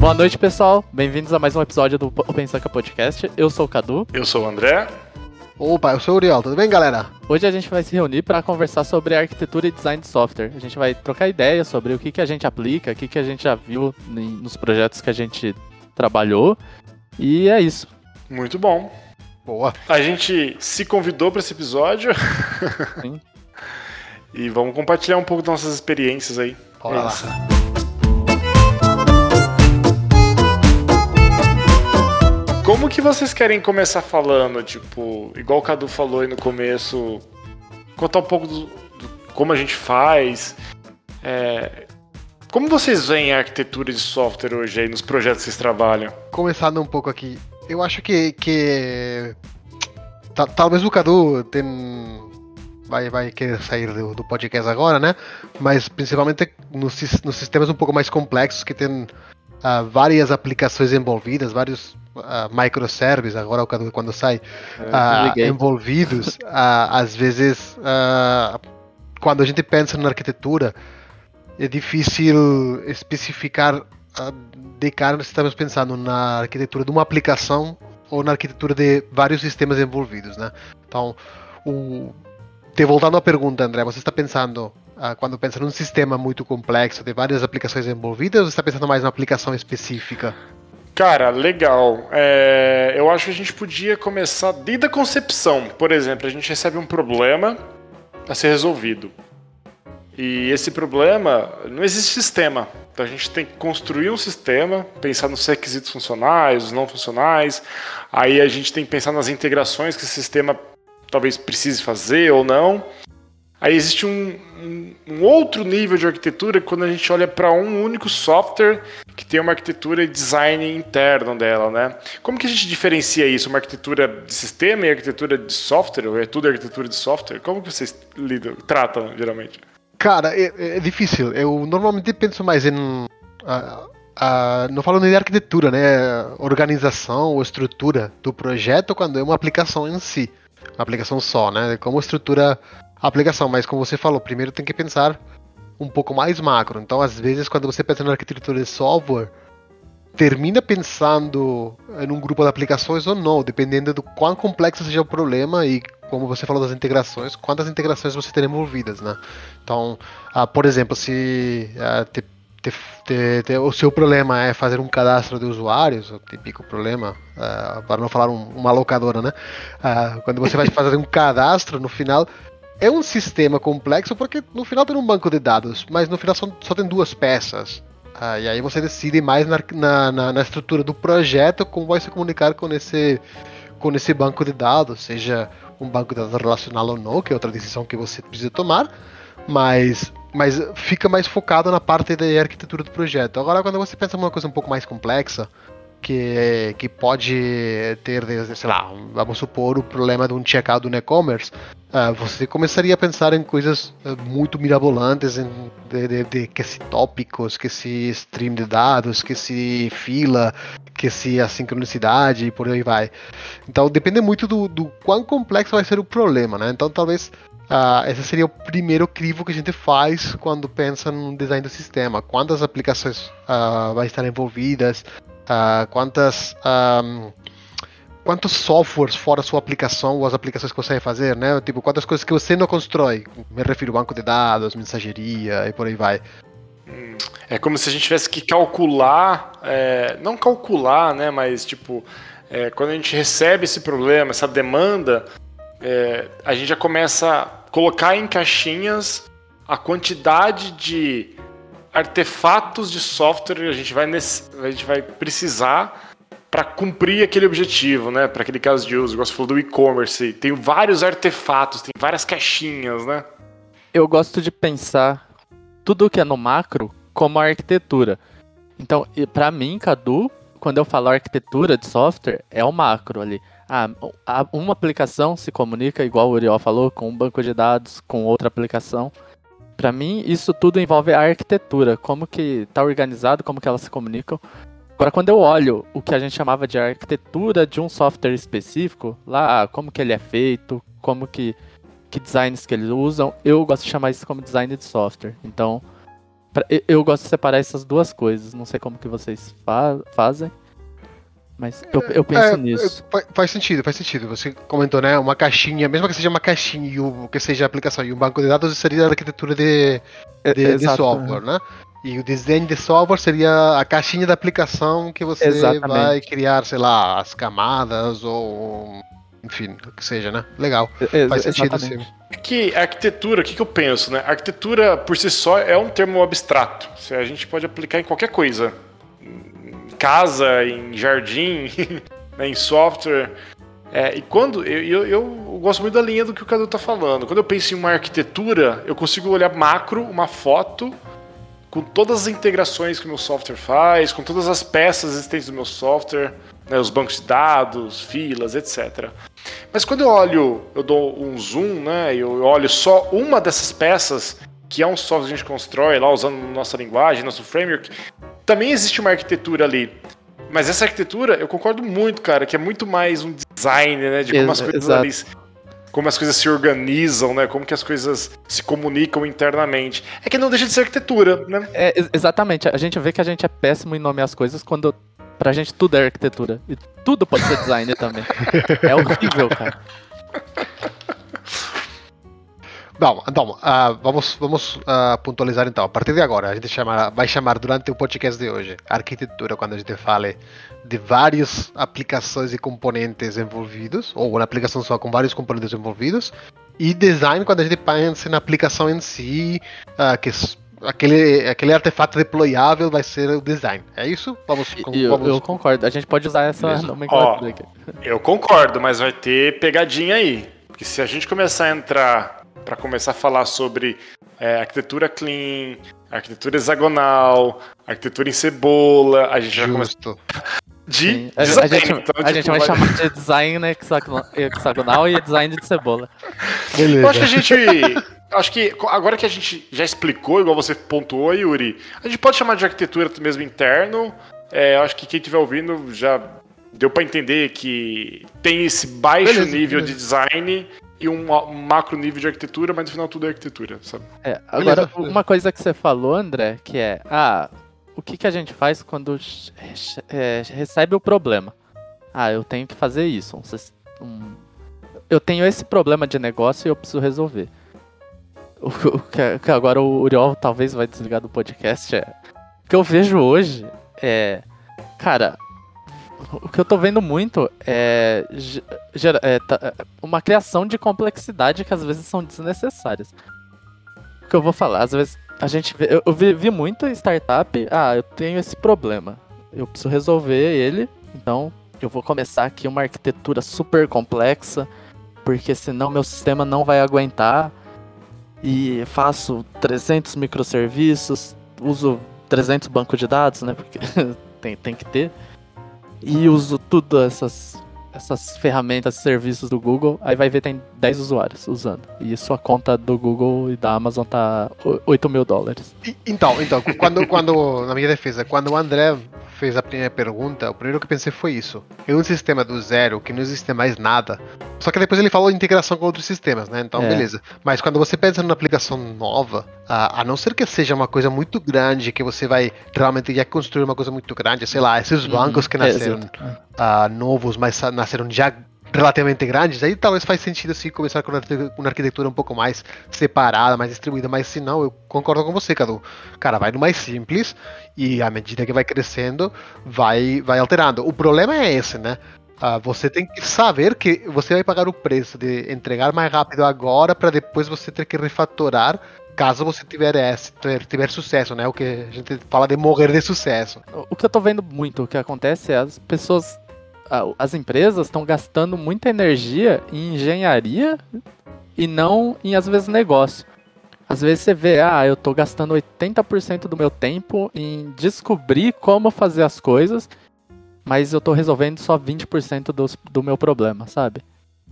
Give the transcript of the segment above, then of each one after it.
Boa noite, pessoal. Bem-vindos a mais um episódio do Open Sanka Podcast. Eu sou o Cadu. Eu sou o André. Opa, eu sou o Uriel, tudo bem, galera? Hoje a gente vai se reunir para conversar sobre arquitetura e design de software. A gente vai trocar ideias sobre o que, que a gente aplica, o que, que a gente já viu nos projetos que a gente trabalhou. E é isso. Muito bom. Boa. A gente se convidou para esse episódio. Sim. e vamos compartilhar um pouco das nossas experiências aí. Bora lá. Como que vocês querem começar falando? Tipo, igual o Cadu falou aí no começo, contar um pouco do, do como a gente faz. É, como vocês veem a arquitetura de software hoje aí nos projetos que vocês trabalham? Começando um pouco aqui, eu acho que, que talvez o Cadu tem, vai, vai querer sair do, do, podcast agora, né? Mas principalmente nos, nos sistemas um pouco mais complexos que tem uh, várias aplicações envolvidas, vários uh, microservices, agora quando sai, uh, envolvidos, às vezes, quando a gente pensa na arquitetura, é difícil especificar de cara se estamos pensando na arquitetura de uma aplicação ou na arquitetura de vários sistemas envolvidos, né? Então, o... te voltando à pergunta, André, você está pensando quando pensa num sistema muito complexo de várias aplicações envolvidas ou você está pensando mais numa aplicação específica? Cara, legal. É, eu acho que a gente podia começar desde a concepção. Por exemplo, a gente recebe um problema a ser resolvido. E esse problema, não existe sistema. Então a gente tem que construir um sistema, pensar nos requisitos funcionais, os não funcionais. Aí a gente tem que pensar nas integrações que esse sistema talvez precise fazer ou não. Aí existe um, um, um, outro nível de arquitetura quando a gente olha para um único software que tem uma arquitetura e design interno dela, né? Como que a gente diferencia isso? Uma arquitetura de sistema e arquitetura de software? Ou é tudo arquitetura de software? Como que vocês lidam, tratam geralmente? Cara, é, é difícil. Eu normalmente penso mais em uh, uh, não falo nem de arquitetura, né? Organização ou estrutura do projeto quando é uma aplicação em si, uma aplicação só, né? Como estrutura a aplicação, mas como você falou, primeiro tem que pensar um pouco mais macro. Então, às vezes, quando você pensa na arquitetura de software, termina pensando em um grupo de aplicações ou não, dependendo do quão complexo seja o problema e, como você falou das integrações, quantas integrações você tem envolvidas, né? Então, uh, por exemplo, se uh, te, te, te, o seu problema é fazer um cadastro de usuários, o típico problema, uh, para não falar um, uma locadora, né? quando você vai fazer um cadastro, no final é um sistema complexo porque no final tem um banco de dados, mas no final só, só tem duas peças. Ah, e aí você decide mais na, na, na, estrutura do projeto como vai se comunicar com esse, com esse banco de dados, seja um banco de dados relacional ou não, que é outra decisão que você precisa tomar, mas, mas fica mais focado na parte da arquitetura do projeto. Agora, quando você pensa em uma coisa um pouco mais complexa, que, que pode ter, sei lá, vamos supor o problema de um checkout no e-commerce, uh, você começaria a pensar em coisas ah, muito mirabolantes, em, de, de, de, que se tópicos, que se stream de dados, que se fila, que se a sincronicidade e por aí vai. Então depende muito do, do quão complexo vai ser o problema, né? Então talvez Uh, esse seria o primeiro crivo que a gente faz quando pensa no design do sistema. Quantas aplicações uh, vai estar envolvidas, uh, quantas um, quantos softwares fora sua aplicação ou as aplicações que você vai fazer, né? Tipo, quantas coisas que você não constrói. Me refiro banco de dados, mensageria e por aí vai. É como se a gente tivesse que calcular, é, não calcular, né? Mas tipo, é, quando a gente recebe esse problema, essa demanda, é, a gente já começa a colocar em caixinhas a quantidade de artefatos de software a gente vai, nesse, a gente vai precisar para cumprir aquele objetivo, né? Para aquele caso de uso. Você falou do e-commerce, tem vários artefatos, tem várias caixinhas, né? Eu gosto de pensar tudo que é no macro como arquitetura. Então, para mim, Cadu, quando eu falo arquitetura de software, é o macro ali. Ah, uma aplicação se comunica, igual o Uriel falou, com um banco de dados, com outra aplicação. Para mim, isso tudo envolve a arquitetura, como que tá organizado, como que elas se comunicam. Agora, quando eu olho o que a gente chamava de arquitetura de um software específico, lá, como que ele é feito, como que, que designs que eles usam, eu gosto de chamar isso como design de software. Então, pra- eu- eu gosto de separar essas duas coisas. Não sei como que vocês fa- fazem. Mas eu, eu penso É, nisso. é, fa- faz sentido, faz sentido. Você comentou, né? Uma caixinha, mesmo que seja uma caixinha e o que seja a aplicação e um banco de dados seria a arquitetura de, É, de, de software, né? E o design de software seria a caixinha da aplicação que você Exatamente. vai criar, sei lá, as camadas ou. Enfim, o que seja, né? Legal. É, Faz sentido sim. Que arquitetura, o que, que eu penso, né? Arquitetura por si só é um termo abstrato. Se A gente pode aplicar em qualquer coisa. Casa, em jardim, né, em software. É, e quando. Eu, eu, eu gosto muito da linha do que o Cadu tá falando. Quando eu penso em uma arquitetura, eu consigo olhar macro, uma foto, com todas as integrações que o meu software faz, com todas as peças existentes do meu software, né, os bancos de dados, filas, etc. Mas quando eu olho, eu dou um zoom, né? Eu olho só uma dessas peças, que é um software que a gente constrói lá usando nossa linguagem, nosso framework, também existe uma arquitetura ali. Mas essa arquitetura, eu concordo muito, cara, que é muito mais um design, né? De como as coisas exato. ali, como as coisas se organizam, né? Como que as coisas se comunicam internamente. É que não deixa de ser arquitetura, né? É, ex- exatamente. A gente vê que a gente é péssimo em nomear as coisas quando pra gente tudo é arquitetura. E tudo pode ser design também. É horrível, cara. Bom, então, ah, vamos, vamos ah, pontualizar então. A partir de agora, a gente chama, vai chamar durante o podcast de hoje arquitetura quando a gente fale de várias aplicações e componentes envolvidos, ou uma aplicação só com vários componentes envolvidos, e design quando a gente pensa na aplicação em si, ah, que aquele, aquele artefato deployável vai ser o design. É isso? Vamos, com- eu, vamos eu concordo. A gente pode usar essa nomenclatura aqui. Eu concordo, mas vai ter pegadinha aí. Porque se a gente começar a entrar para começar a falar sobre é, arquitetura clean, arquitetura hexagonal, arquitetura em cebola, a gente vai começar justo. de. A, a design. gente, Então, a tipo, gente vai chamar de design né, hexagonal, e design de cebola. Beleza. Eu acho que a gente. Acho que agora que a gente já explicou, igual você pontuou, Yuri, a gente pode chamar de arquitetura mesmo interno. É, eu acho que quem estiver ouvindo já deu para entender que tem esse baixo Beleza, nível beleza. de design e um, um macro nível de arquitetura, mas no final tudo é arquitetura, sabe? É, agora, Beleza, uma coisa que você falou, André, que é, ah, o que, que a gente faz quando é, recebe o problema? Ah, eu tenho que fazer isso. um um- eu tenho esse problema de negócio e eu preciso resolver. O, o que, que agora o Uriol talvez vai desligar do podcast é. O que eu vejo hoje é. Cara, o que eu tô vendo muito é, é, tá- uma criação de complexidade que às vezes são desnecessárias. O que eu vou falar, às vezes a gente vê, eu, eu vi, vi muito em startup, ah, eu tenho esse problema, eu preciso resolver ele, então eu vou começar aqui uma arquitetura super complexa, porque senão meu sistema não vai aguentar. E faço 300 microserviços, uso 300 bancos de dados, né? Porque tem, tem que ter. E uso tudo essas, essas ferramentas, serviços do Google. Aí vai ver tem 10 usuários usando. E sua conta do Google e da Amazon tá o- 8 mil dólares. Então, então, quando, quando, na minha defesa, quando o André fez a primeira pergunta, o primeiro que eu pensei foi isso. É um sistema do zero, que não existe mais nada. Só que depois ele falou integração com outros sistemas, né? Então, É. beleza. Mas quando você pensa numa aplicação nova, a, a não ser que seja uma coisa muito grande, que você vai realmente já construir uma coisa muito grande, sei lá, esses bancos que Uhum, é, nasceram exato. ah, novos, mas nasceram já relativamente grandes, aí talvez faz sentido assim começar com uma arquite- uma arquitetura um pouco mais separada, mais distribuída, mas se não, eu concordo com você, Cadu. Cara, vai no mais simples e à medida que vai crescendo, vai, vai alterando. O problema é esse, né? Ah, você tem que saber que você vai pagar o preço de entregar mais rápido agora para depois você ter que refatorar caso você tiver, esse, tiver, sucesso, né? O que a gente fala de morrer de sucesso. O que eu tô vendo muito, o que acontece é as pessoas, as empresas estão gastando muita energia em engenharia e não em, às vezes, negócio. Às vezes você vê, ah, eu tô gastando 80% do meu tempo em descobrir como fazer as coisas, mas eu tô resolvendo só 20% dos, do meu problema, sabe?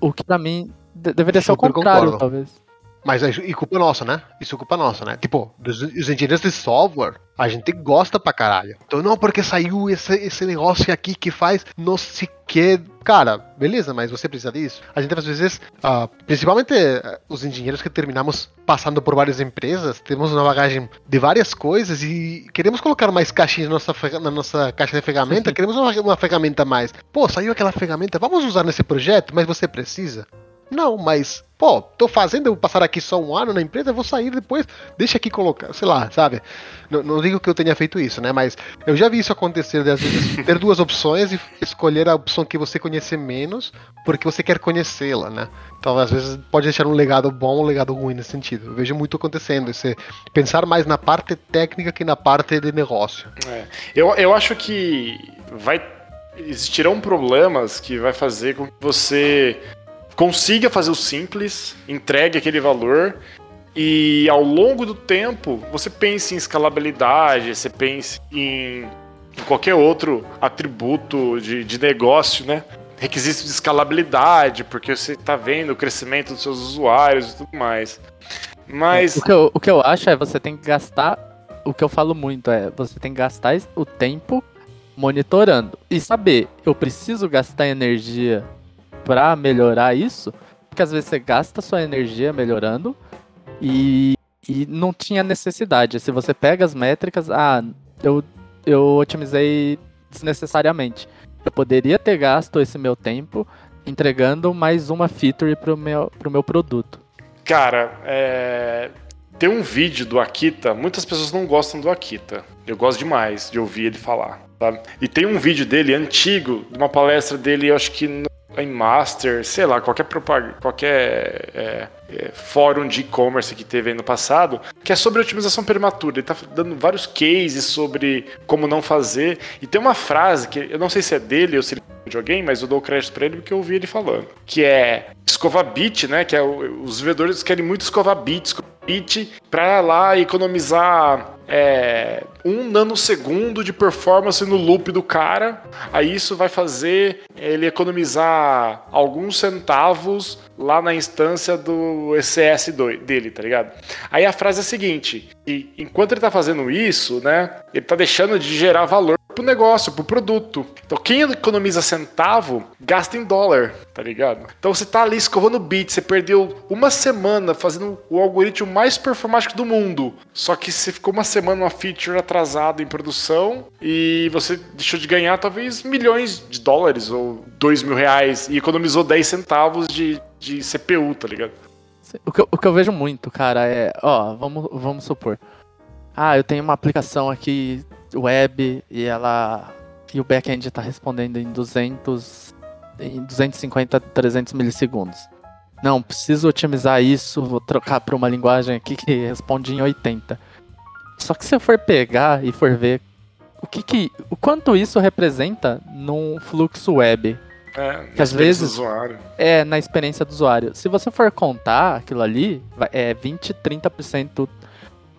O que pra mim de- deveria ser o Super contrário, concordo. talvez. Mas e culpa nossa, né? Isso é culpa nossa, né? Tipo, os, os engenheiros de software, a gente gosta pra caralho. Então, não, porque saiu esse, esse negócio aqui que faz não sei que. Cara, beleza, mas você precisa disso. A gente às vezes, uh, principalmente uh, os engenheiros que terminamos passando por várias empresas, temos uma bagagem de várias coisas e queremos colocar mais caixinhas na nossa, na nossa caixa de ferramenta, queremos uma, uma ferramenta a mais. Pô, saiu aquela ferramenta, vamos usar nesse projeto, mas você precisa? Não, mas pô, tô fazendo, eu vou passar aqui só um ano na empresa, vou sair depois, deixa aqui colocar, sei lá, sabe? Não, não, digo que eu tenha feito isso, né? Mas eu já vi isso acontecer, de, às vezes ter duas opções e escolher a opção que você conhece menos, porque você quer conhecê-la, né? Então, às vezes, pode deixar um legado bom ou um legado ruim nesse sentido. Eu vejo muito acontecendo, esse, pensar mais na parte técnica que na parte de negócio. É. Eu, eu acho que vai existirão problemas que vai fazer com que você consiga fazer o simples, entregue aquele valor e ao longo do tempo você pense em escalabilidade, você pense em, em qualquer outro atributo de, de negócio, né? Requisitos de escalabilidade, porque você está vendo o crescimento dos seus usuários e tudo mais. Mas. O que, eu, o que eu acho é você tem que gastar. O que eu falo muito é você tem que gastar o tempo monitorando e saber, eu preciso gastar energia para melhorar isso, porque às vezes você gasta sua energia melhorando e, e não tinha necessidade. Se você pega as métricas, ah, eu, eu otimizei desnecessariamente. Eu poderia ter gasto esse meu tempo entregando mais uma feature pro meu, pro meu produto. Cara, é... tem um vídeo do Akita, muitas pessoas não gostam do Akita. Eu gosto demais de ouvir ele falar. E tem um vídeo dele antigo, de uma palestra dele, eu acho que no em Master, sei lá, qualquer propaganda, qualquer é, é, fórum de e-commerce que teve aí no passado, que é sobre otimização prematura. Ele tá dando vários cases sobre como não fazer. E tem uma frase que eu não sei se é dele ou se ele é de alguém, mas eu dou crédito para ele porque eu ouvi ele falando, que é escovar bit, né? Que é os vendedores querem muito escovar bit, bit para lá economizar é, um nanosegundo de performance no loop do cara. Aí isso vai fazer ele economizar alguns centavos lá na instância do ECS dele, tá ligado? Aí a frase é a seguinte: enquanto ele tá fazendo isso, né, ele tá deixando de gerar valor pro negócio, pro produto. Então quem economiza centavo, gasta em dólar, tá ligado? Então você tá ali escovando bit, você perdeu uma semana fazendo o algoritmo mais performático do mundo. Só que você ficou uma semana uma feature atrasada em produção e você deixou de ganhar talvez milhões de dólares ou dois mil reais e economizou 10 centavos de, de CPU, tá ligado? O que, eu, o que eu vejo muito, cara, é, ó, vamos, vamos supor. Ah, eu tenho uma aplicação aqui web e ela e o back-end está respondendo em 200 em 250 300 milissegundos. Não, preciso otimizar isso, vou trocar para uma linguagem aqui que responde em 80. Só que se eu for pegar e for ver o que, que o quanto isso representa num fluxo web, é, que às vezes é na experiência do usuário. Se você for contar aquilo ali, é 20, 30%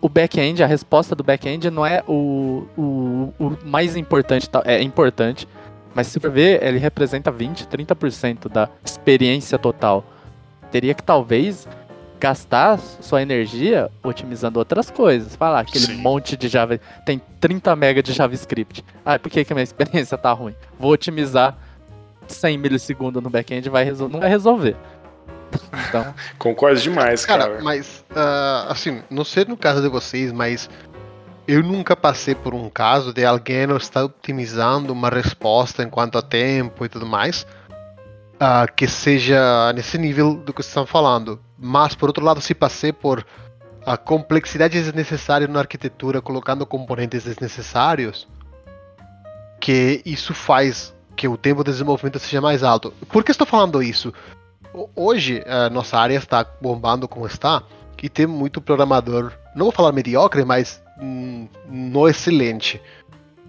o back-end, a resposta do back-end não é o, o, o, mais importante, é importante, mas se for ver, ele representa 20, 30% da experiência total. Teria que talvez gastar sua energia otimizando outras coisas. Falar aquele Sim. monte de Java, tem 30 MB de JavaScript. Ah, por que, que a minha experiência tá ruim? Vou otimizar 100 milissegundos no back-end, vai não vai resolver. Então... Concordo demais, cara. Cara, mas, uh, assim, não sei no caso de vocês, mas eu nunca passei por um caso de alguém não estar otimizando uma resposta enquanto a tempo e tudo mais, uh, que seja nesse nível do que vocês estão falando. Mas, por outro lado, se passei por a complexidade desnecessária na arquitetura, colocando componentes desnecessários, que isso faz que o tempo de desenvolvimento seja mais alto. Por que estou falando isso? Hoje, a nossa área está bombando como está, e tem muito programador, não vou falar mediocre, mas hum, no excelente.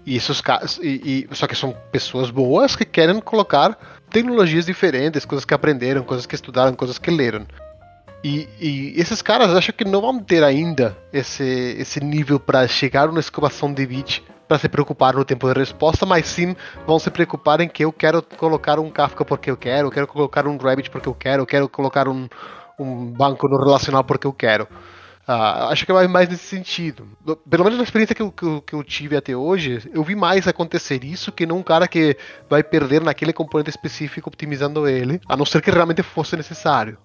E esses e, e, só que são pessoas boas que querem colocar tecnologias diferentes, coisas que aprenderam, coisas que estudaram, coisas que leram. E, e esses caras acham que não vão ter ainda esse, esse nível para chegar numa escovação de bit para se preocupar no tempo de resposta, mas sim vão se preocupar em que eu quero colocar um Kafka porque eu quero, eu quero colocar um Rabbit porque eu quero, eu quero colocar um, um banco no relacional porque eu quero. Uh, acho que vai mais nesse sentido. Pelo menos na experiência que eu, que, eu, que eu, tive até hoje, eu vi mais acontecer isso que não um cara que vai perder naquele componente específico optimizando ele, a não ser que realmente fosse necessário.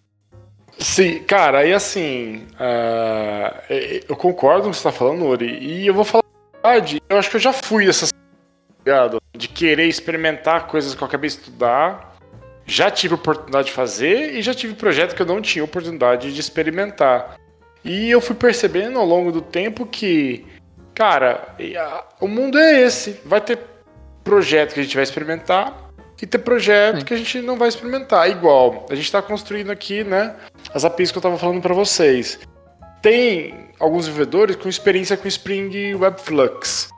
Sim, cara, e assim, uh, eu concordo com o que você está falando, Uri, e eu vou falar verdade, eu acho que eu já fui essa de querer experimentar coisas que eu acabei de estudar, já tive oportunidade de fazer e já tive projeto que eu não tinha oportunidade de experimentar. E eu fui percebendo ao longo do tempo que, cara, o mundo é esse. Vai ter projeto que a gente vai experimentar e ter projeto Sim. que a gente não vai experimentar. Igual, a gente está construindo aqui, né, as APIs que eu estava falando para vocês. Tem alguns desenvolvedores com experiência com Spring Webflux.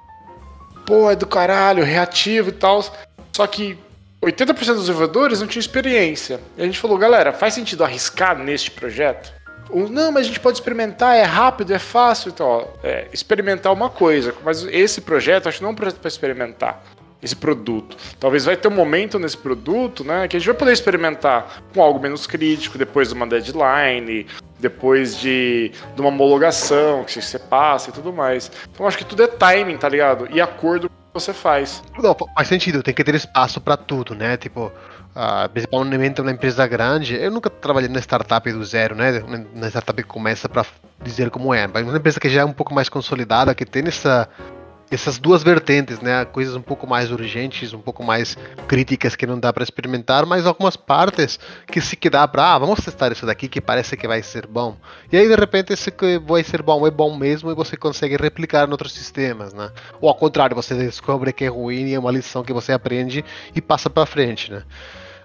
Pô, é do caralho, reativo e tal. Só que 80% dos desenvolvedores não tinham experiência. E a gente falou, galera, faz sentido arriscar neste projeto? não, mas a gente pode experimentar, é rápido, é fácil. Então, ó, é, experimentar uma coisa, mas esse projeto, acho que não é um projeto para experimentar esse produto. Talvez vai ter um momento nesse produto, né, que a gente vai poder experimentar com algo menos crítico, depois de uma deadline, depois de, de uma homologação que você passa e tudo mais. Então acho que tudo é timing, tá ligado? E acordo que você faz. Não, faz sentido, tem que ter espaço para tudo, né? Tipo, principalmente uma empresa grande. Eu nunca trabalhei na startup do zero, né? Na startup que começa para dizer como é, mas uma empresa que já é um pouco mais consolidada, que tem essa essas duas vertentes, né? Coisas um pouco mais urgentes, um pouco mais críticas que não dá para experimentar, mas algumas partes que se que dá para, ah, vamos testar isso daqui que parece que vai ser bom. E aí de repente esse que vai ser bom é bom mesmo e você consegue replicar em outros sistemas, né? Ou ao contrário, você descobre que é ruim e é uma lição que você aprende e passa para frente, né?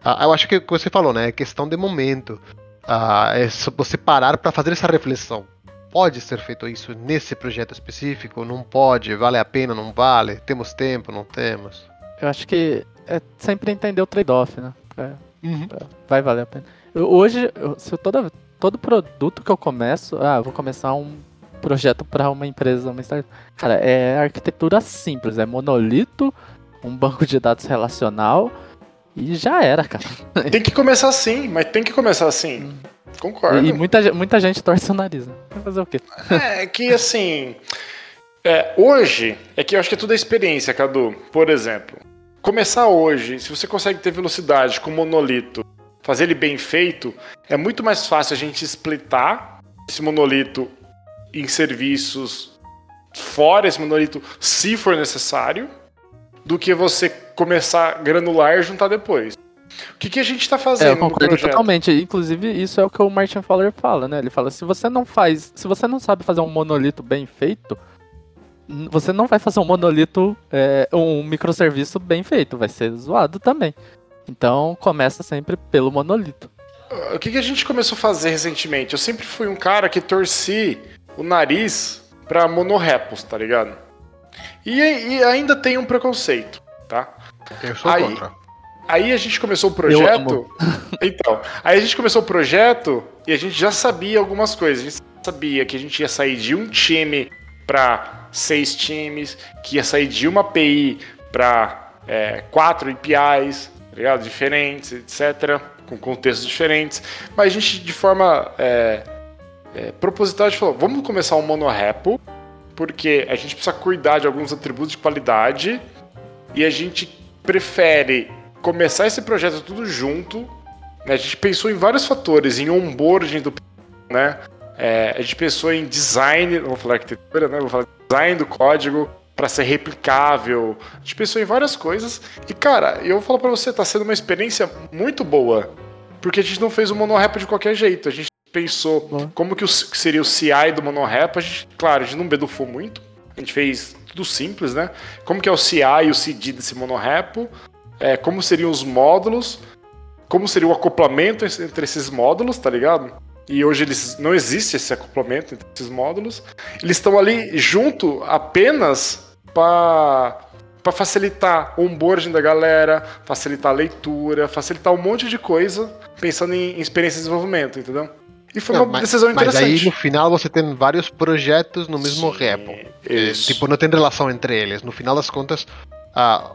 Ah, eu acho que o que você falou, né? É questão de momento. Ah, é você parar para fazer essa reflexão pode ser feito isso nesse projeto específico? Não pode? Vale a pena? Não vale? Temos tempo? Não temos? Eu acho que é sempre entender o trade-off, né? É, uhum. É, vai valer a pena. Eu, hoje, eu, se eu toda, todo produto que eu começo, ah, vou começar um projeto para uma empresa, uma startup. Cara, é arquitetura simples, é monolito, um banco de dados relacional e já era, cara. Tem que começar assim, mas tem que começar assim. Hum. Concordo. E muita, muita gente torce o nariz, né? Vai fazer o quê? É que assim. É, hoje, é que eu acho que é tudo a experiência, Cadu. Por exemplo, começar hoje, se você consegue ter velocidade com monolito, fazer ele bem feito, é muito mais fácil a gente splitar esse monolito em serviços fora esse monolito, se for necessário, do que você começar granular e juntar depois. O que, que a gente está fazendo? É, eu concordo totalmente. Inclusive, isso é o que o Martin Fowler fala, né? Ele fala: se você não faz. Se você não sabe fazer um monolito bem feito, você não vai fazer um monolito, é, um microserviço bem feito, vai ser zoado também. Então começa sempre pelo monolito. O que, que a gente começou a fazer recentemente? Eu sempre fui um cara que torci o nariz pra monorepos, tá ligado? E, e ainda tem um preconceito, tá? Eu sou Aí, contra. Aí a gente começou o projeto. Então, aí a gente começou o projeto e a gente já sabia algumas coisas. A gente sabia que a gente ia sair de um time para seis times, que ia sair de uma API para é, quatro APIs, tá ligado? diferentes, etc., com contextos diferentes. Mas a gente, de forma é, é, proposital, a gente falou: vamos começar um monorepo, porque a gente precisa cuidar de alguns atributos de qualidade e a gente prefere começar esse projeto tudo junto. Né? A gente pensou em vários fatores, em onboarding do né? É, a gente pensou em design, vou falar arquitetura, né? Vou falar design do código para ser replicável. A gente pensou em várias coisas. E, cara, eu vou falar para você, tá sendo uma experiência muito boa. Porque a gente não fez o monorepo de qualquer jeito. A gente pensou uhum. como que, o, que seria o CI do monorepo. A gente, claro, a gente não bedufou muito. A gente fez tudo simples, né? Como que é o CI e o CD desse monorepo é, como seriam os módulos, como seria o acoplamento entre esses módulos, tá ligado? E hoje eles não existe esse acoplamento entre esses módulos. Eles estão ali junto apenas para para facilitar o onboarding da galera, facilitar a leitura, facilitar um monte de coisa, pensando em, experiência de desenvolvimento, entendeu? E foi não, uma mas, decisão interessante. Mas aí no final você tem vários projetos no mesmo Sim, repo. Isso. Tipo, não tem relação entre eles. No final das contas, ah,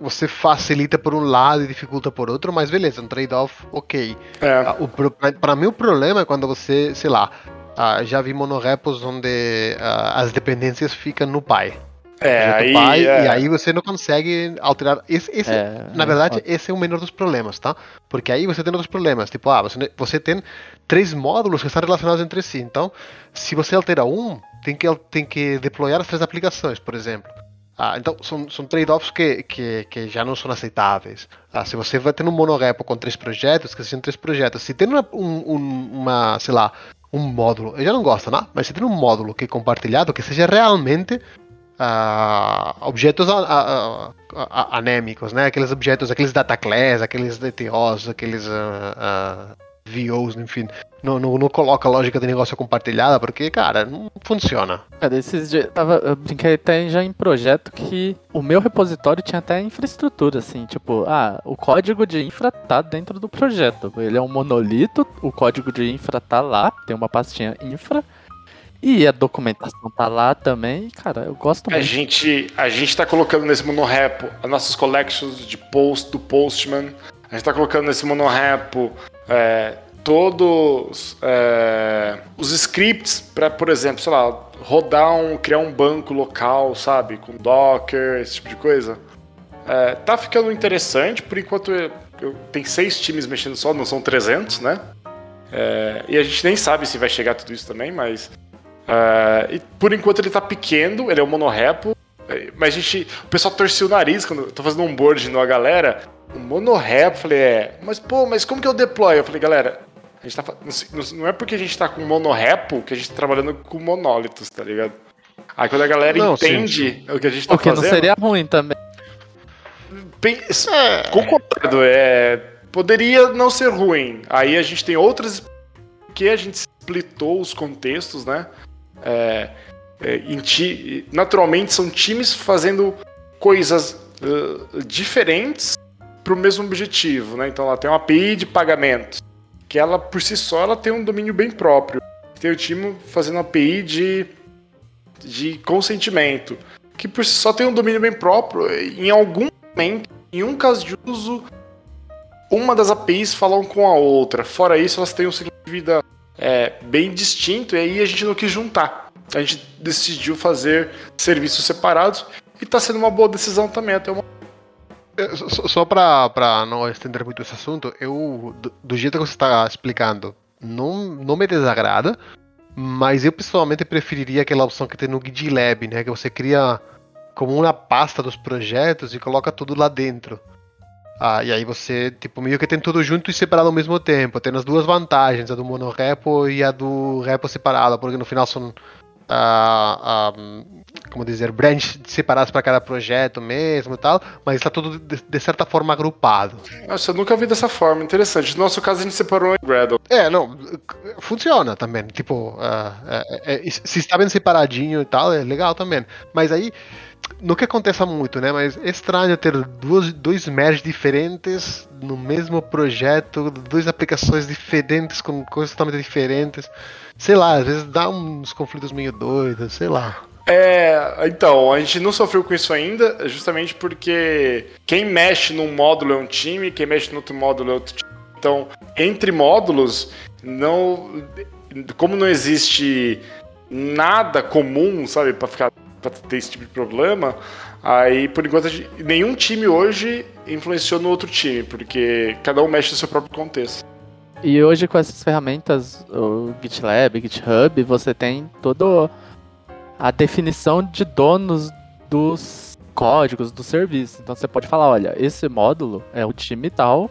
você facilita por um lado e dificulta por outro, mas beleza, um trade-off, ok. É. Para mim o problema é quando você, sei lá, uh, já vi monorepos onde uh, as dependências ficam no pai. É, aí, pai, é. E aí você não consegue alterar. Esse, esse é, na verdade, é. esse é o menor dos problemas, tá? Porque aí você tem outros problemas. Tipo, ah, você, você tem três módulos que estão relacionados entre si. Então, se você altera um, tem que, tem que deployar as três aplicações, por exemplo. Ah, então, são, são trade-offs que, que, que, já não são aceitáveis. Ah, se você vai ter um monorepo com três projetos, que sejam três projetos, se tem uma, um, uma, sei lá, um módulo, eu já não gosto, né? Mas se tem um módulo que é compartilhado, que seja realmente uh, objetos uh, uh, anêmicos, né? Aqueles objetos, aqueles data class, aqueles DTOs, aqueles VOs, enfim. Não, não, não, coloca a lógica de negócio compartilhada, porque, cara, não funciona. Cara, esses dias, tava, eu brinquei até já em projeto que o meu repositório tinha até infraestrutura, assim, tipo, ah, o código de infra tá dentro do projeto. Ele é um monolito, o código de infra tá lá, tem uma pastinha infra, e a documentação tá lá também, cara, eu gosto muito. A gente, a gente tá colocando nesse monorepo as nossas collections de post do Postman. A gente tá colocando nesse monorepo é, todos é, os scripts para, por exemplo, sei lá, rodar um, criar um banco local, sabe, com Docker, esse tipo de coisa. É, tá ficando interessante, por enquanto eu, eu, tem seis times mexendo só, não são 300, né? É, e a gente nem sabe se vai chegar tudo isso também, mas Uh, e por enquanto ele tá pequeno, ele é um monorepo. Mas a gente. O pessoal torceu o nariz quando eu tô fazendo um board na galera. Um monorepo, falei, é. Mas pô, mas como que eu deploy? Eu falei, galera, a gente tá. Não é porque a gente tá com monorepo que a gente tá trabalhando com monólitos, tá ligado? Aí quando a galera não, entende sim. o que a gente tá porque fazendo. Porque não seria ruim também. Bem, é. Concordo, é. Poderia não ser ruim. Aí a gente tem outras. Que a gente splitou os contextos, né? É, é, ti, naturalmente são times fazendo coisas uh, diferentes para o mesmo objetivo, né? Então ela tem uma API de pagamento, que ela por si só ela tem um domínio bem próprio. Tem o time fazendo API de, de consentimento, que por si só tem um domínio bem próprio. Em algum momento, em um caso de uso, uma das APIs falam com a outra. Fora isso, elas têm um ciclo de vida é, bem distinto, e aí a gente não quis juntar. A gente decidiu fazer serviços separados e está sendo uma boa decisão também até é, só para não estender muito esse assunto, eu, do, do jeito que você está explicando, não, não me desagrada, mas eu pessoalmente preferiria aquela opção que tem no GitLab, né? Que você cria como uma pasta dos projetos e coloca tudo lá dentro. Ah, e aí você, tipo, meio que tem tudo junto e separado ao mesmo tempo. Tem as duas vantagens, a do monorepo e a do repo separado, porque no final são, ah, ah, como dizer, branches separados para cada projeto mesmo e tal, mas está tudo de, de, certa forma agrupado. Nossa, eu nunca vi dessa forma, interessante. No nosso caso a gente separou em Gradle. É, não, funciona também. Tipo, é, é, se está bem separadinho e tal, é legal também. Mas aí não que aconteça muito, né? Mas é estranho ter duas, dois merge diferentes no mesmo projeto, duas aplicações diferentes com coisas totalmente diferentes. Sei lá, às vezes dá uns conflitos meio doidos, sei lá. É, então, a gente não sofreu com isso ainda, justamente porque quem mexe num módulo é um time, quem mexe no outro módulo é outro time. Então, entre módulos, não, como não existe nada comum, sabe, para ficar para ter esse tipo de problema. Aí, por enquanto, nenhum time hoje influenciou no outro time, porque cada um mexe no seu próprio contexto. E hoje com essas ferramentas, o GitLab, GitHub, você tem toda a definição de donos dos códigos do serviço. Então você pode falar, olha, esse módulo é o time tal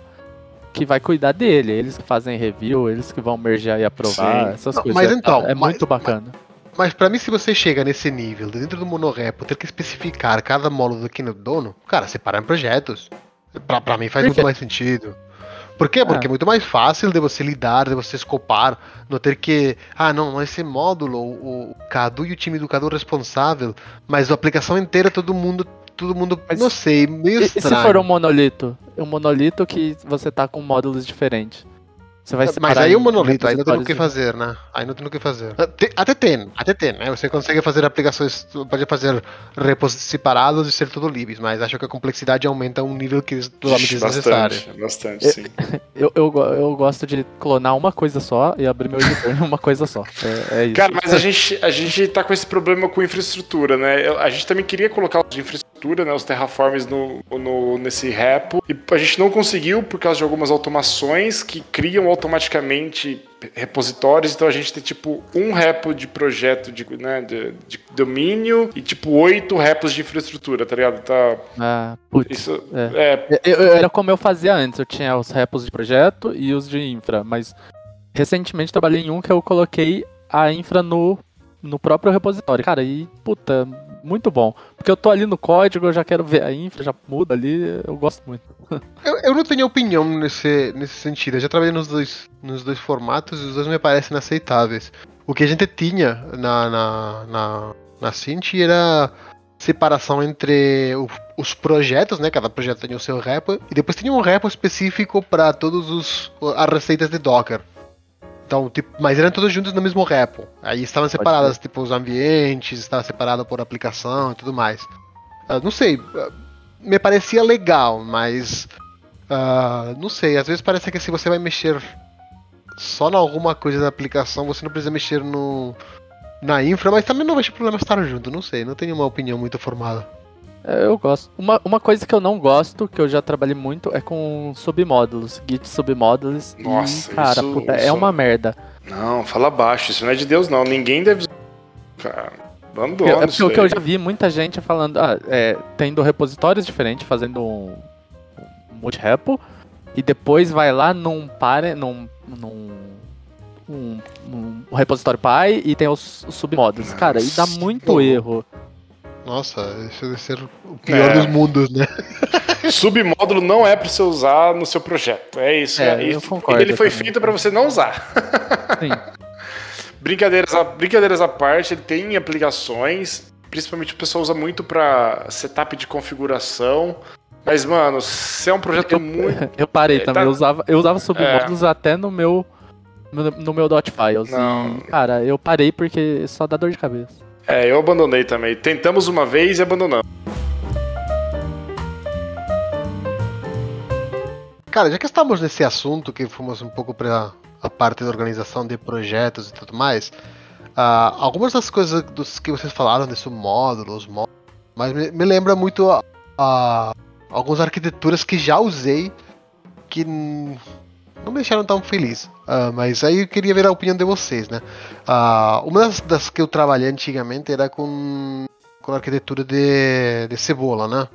que vai cuidar dele. Eles que fazem review, eles que vão mergear e aprovar, Sim. essas Não, coisas. Mas então, é, é muito mas, bacana. Mas... Mas para mim, se você chega nesse nível, dentro do monorepo, ter que especificar cada módulo aqui no dono, cara, separar em projetos. Pra, pra mim faz Perfeito. muito mais sentido. Por quê? Porque é. é muito mais fácil de você lidar, de você escopar, não ter que. Ah, não, esse módulo, o, o Cadu e o time do Cadu responsável, mas a aplicação inteira todo mundo. Todo mundo, mas não sei, meio e, estranho. E se for um monolito? Um monolito que você tá com módulos diferentes. Você vai Mas aí o monolito, aí não tem o que fazer, né? Aí não tem o que fazer. Te- Até tem, até tem, né? Você consegue fazer aplicações, pode fazer repos separados e ser tudo livres, mas acho que a complexidade aumenta um nível que é totalmente desnecessário. Bastante, bastante, sim. Eu, eu, eu gosto de clonar uma coisa só e abrir meu editor em uma coisa só. É, é isso. Cara, mas a gente, a gente tá com esse problema com infraestrutura, né? A gente também queria colocar os né? Os terraforms no, no, nesse repo. E a gente não conseguiu por causa de algumas automações que criam automaticamente repositórios. Então a gente tem tipo um repo de projeto de, né, de, de domínio e tipo oito repos de infraestrutura, tá ligado? Tá, Ah, putz. isso, É. é, Eu- eu- era como eu fazia antes, eu tinha os repos de projeto e os de infra, mas recentemente trabalhei em um que eu coloquei a infra no, no próprio repositório. Cara, e puta, muito bom. Porque eu tô ali no código, eu já quero ver a infra, já muda ali, eu gosto muito. Eu, eu não tenho opinião nesse, nesse sentido. Eu já trabalhei nos dois, nos dois formatos e os dois me parecem aceitáveis. O que a gente tinha na, na, na, na Cinti era separação entre o- os projetos, né? Cada projeto tinha o seu repo, e depois tinha um repo específico para todos os as receitas de Docker. Então, tipo, mas eram todos juntos no mesmo repo. Aí estavam separadas, tipo, os ambientes, estava separado por aplicação e tudo mais. Ah, não sei, ah, me parecia legal, mas ah, não sei, às vezes parece que se você vai mexer só em alguma coisa da aplicação, você não precisa mexer no na infra, mas também não vejo problema estar junto, não sei, não tenho uma opinião muito formada. É, Eu gosto. Uma, uma coisa que eu não gosto, que eu já trabalhei muito, é com submódulos, Git submódulos. e, Nossa, cara, isso- puta, é isso- uma merda. Não, fala baixo, isso não é de Deus, não. Ninguém deve. Cara, abandona É porque o que eu já vi muita gente falando, ah, é, tendo repositórios diferentes, fazendo um, um multi-repo, e depois vai lá num pare, num, num um, um repositório pai e tem os, os submódulos. Cara, e dá muito erro. Nossa, isso deve ser o pior É. dos mundos, né? Submódulo não é para você usar no seu projeto. É isso. É, é eu isso. concordo Ele foi também. feito para você não usar. Sim. Brincadeiras, à- brincadeiras à parte, ele tem aplicações. Principalmente o pessoal usa muito para setup de configuração. Mas, mano, se é um projeto Eu, muito. eu parei É, também, tá- eu usava, eu usava submódulos até no meu no, no meu dot files. Não. E, cara, eu parei porque só dá dor de cabeça. É, eu abandonei também. Tentamos uma vez e abandonamos. Cara, já que estamos nesse assunto, que fomos um pouco para a parte da organização de projetos e tudo mais, ah, algumas das coisas dos que vocês falaram de submódulos, módulos, mas me, me lembra muito a, a- algumas arquiteturas que já usei que não me deixaram tão feliz. Ah, mas aí eu queria ver a opinião de vocês, né? Ah, uma das, das que eu trabalhei antigamente era com, com arquitetura de, de cebola, né?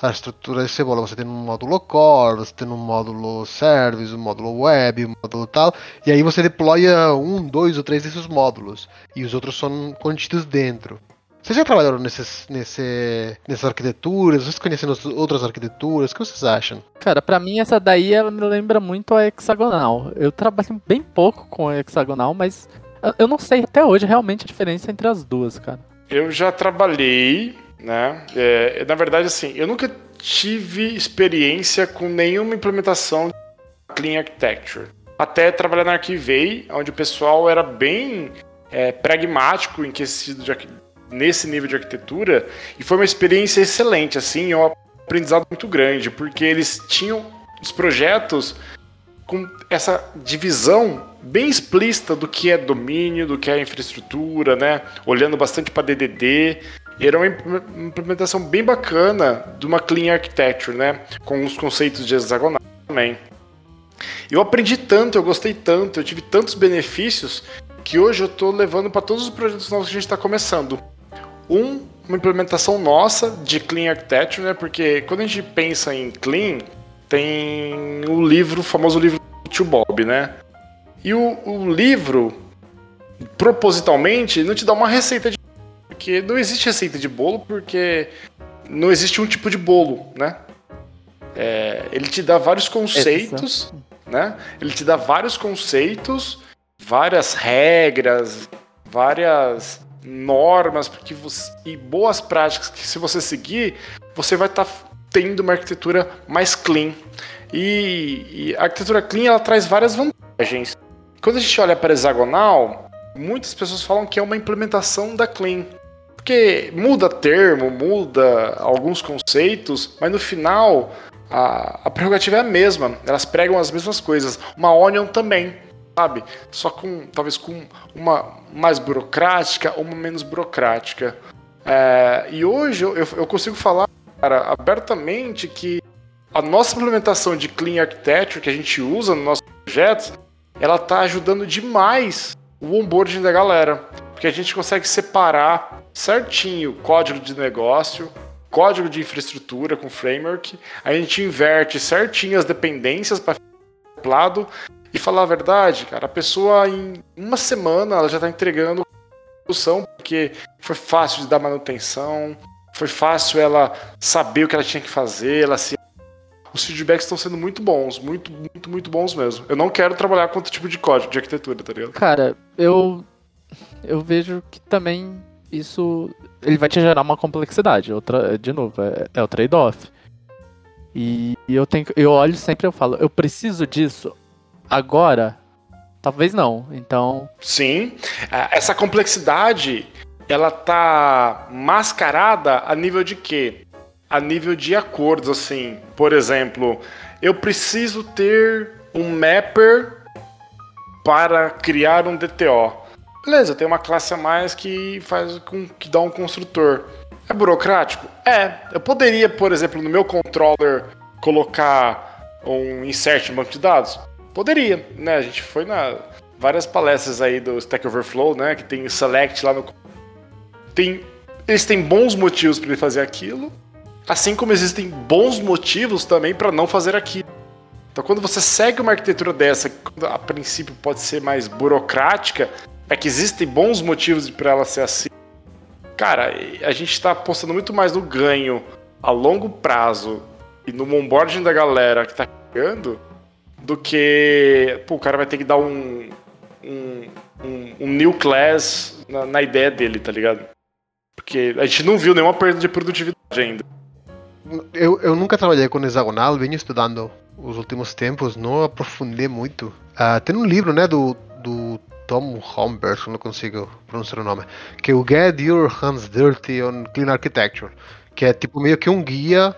a estrutura de cebola. Você tem um módulo core, você tem um módulo service, um módulo web, um módulo tal, e aí você deploya um, dois ou três desses módulos, e os outros são contidos dentro. Vocês já trabalharam nesses, nesse, nessas arquiteturas? Vocês conhecem as outras arquiteturas? O que vocês acham? Cara, pra mim essa daí ela me lembra muito a hexagonal. Eu trabalho bem pouco com a hexagonal, mas eu- não sei até hoje realmente a diferença entre as duas, cara. Eu já trabalhei, né? É, na verdade, assim, eu nunca tive experiência com nenhuma implementação de Clean Architecture. Até trabalhar na Archivei, onde o pessoal era bem é, pragmático em quesito de arqui- nesse nível de arquitetura, e foi uma experiência excelente, assim, um aprendizado muito grande, porque eles tinham os projetos com essa divisão bem explícita do que é domínio, do que é infraestrutura, né? Olhando bastante para DDD. Era uma impl- implementação bem bacana de uma clean architecture, né? Com os conceitos de hexagonal também. Eu aprendi tanto, eu gostei tanto, eu tive tantos benefícios que hoje eu estou levando para todos os projetos novos que a gente está começando. Um, uma implementação nossa de Clean Architecture, né? Porque quando a gente pensa em Clean, tem o livro, o famoso livro do Tio Bob, né? E o, o livro, propositalmente, não te dá uma receita de porque não existe receita de bolo, porque não existe um tipo de bolo, né? É, ele te dá vários conceitos, né? Ele te dá vários conceitos, várias regras, várias normas porque você, e boas práticas que se você seguir, você vai estar tendo uma arquitetura mais clean. E, e a arquitetura clean ela traz várias vantagens. Quando a gente olha para hexagonal, muitas pessoas falam que é uma implementação da Clean. Porque muda termo, muda alguns conceitos, mas no final a, a prerrogativa é a mesma. Elas pregam as mesmas coisas. Uma Onion também, sabe? Só com, talvez com uma mais burocrática ou uma menos burocrática. É, e hoje eu, eu consigo falar, cara, abertamente que a nossa implementação de Clean Architecture que a gente usa no nosso projeto, ela está ajudando demais o onboarding da galera. Porque a gente consegue separar certinho código de negócio, código de infraestrutura com framework, a gente inverte certinho as dependências para lado e falar a verdade, cara, a pessoa em uma semana ela já está entregando solução porque foi fácil de dar manutenção, foi fácil ela saber o que ela tinha que fazer, ela se os feedbacks estão sendo muito bons, muito, muito, muito bons mesmo. Eu não quero trabalhar com outro tipo de código, de arquitetura, tá ligado? Cara, eu eu vejo que também isso ele vai te gerar uma complexidade. Outra, de novo, é, é o trade-off. E, e, eu tenho, eu olho sempre eu falo, eu preciso disso agora. Talvez não. Então. Sim. Essa complexidade ela tá mascarada a nível de quê? A nível de acordos, assim. Por exemplo, eu preciso ter um mapper para criar um DTO. Beleza, tem uma classe a mais que faz com que dá um construtor. É burocrático? É. Eu poderia, por exemplo, no meu controller colocar um insert em banco de dados? Poderia, né? A gente foi na várias palestras aí do Stack Overflow, né, que tem select lá no tem eles têm bons motivos para ele fazer aquilo, assim como existem bons motivos também para não fazer aquilo. Então, quando você segue uma arquitetura dessa, que a princípio pode ser mais burocrática, é que existem bons motivos para ela ser assim. Cara, a gente está apostando muito mais no ganho a longo prazo e no onboarding da galera que está chegando do que pô, o cara vai ter que dar um, um, um, um new class na, na, ideia dele, tá ligado? Porque a gente não viu nenhuma perda de produtividade ainda. Eu, eu nunca trabalhei com hexagonal, venho estudando os últimos tempos, não aprofundei muito. Uh, tem um livro, né, do, do Tom Homberg, não consigo pronunciar o nome, que é o Get Your Hands Dirty on Clean Architecture, que é tipo meio que um guia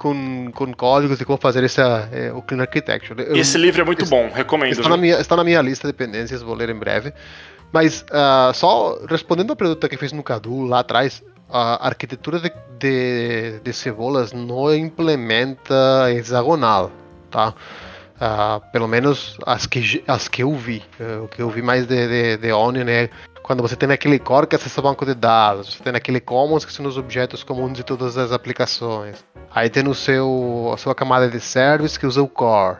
com, com códigos de como fazer essa, é, o Clean Architecture. Eu, Esse livro é muito bom, recomendo. Está na, minha, está na minha lista de pendências, vou ler em breve. Mas uh, só respondendo a pergunta que fez no Cadu lá atrás, a arquitetura de, de, de cebolas não implementa hexagonal, tá? Uh, pelo menos as que, as que eu vi. Uh, o que eu vi mais de, de, de Onion é quando você tem aquele core que acessa o banco de dados, você tem aquele commons que são os objetos comuns de todas as aplicações. Aí tem no seu, a sua camada de service que usa o core.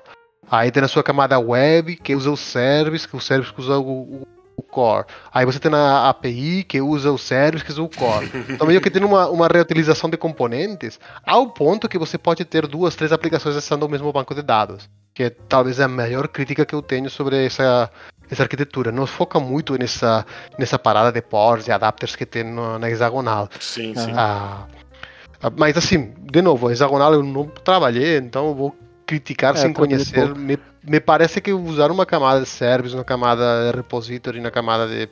Aí tem a sua camada web que usa o service, que o service que usa o, o, core. Aí você tem a API que usa o service, que usa o core. Então meio que tem uma, uma reutilização de componentes ao ponto que você pode ter duas, três aplicações acessando o mesmo banco de dados que é talvez a maior crítica que eu tenho sobre essa, essa arquitetura. Não foca muito nessa, nessa parada de ports e adapters que tem no, na hexagonal. Sim, sim. Ah, ah, mas assim, de novo, a hexagonal eu não trabalhei, então eu vou criticar é, sem conhecer. Me, me parece que usar uma camada de service, uma camada de repository, uma camada de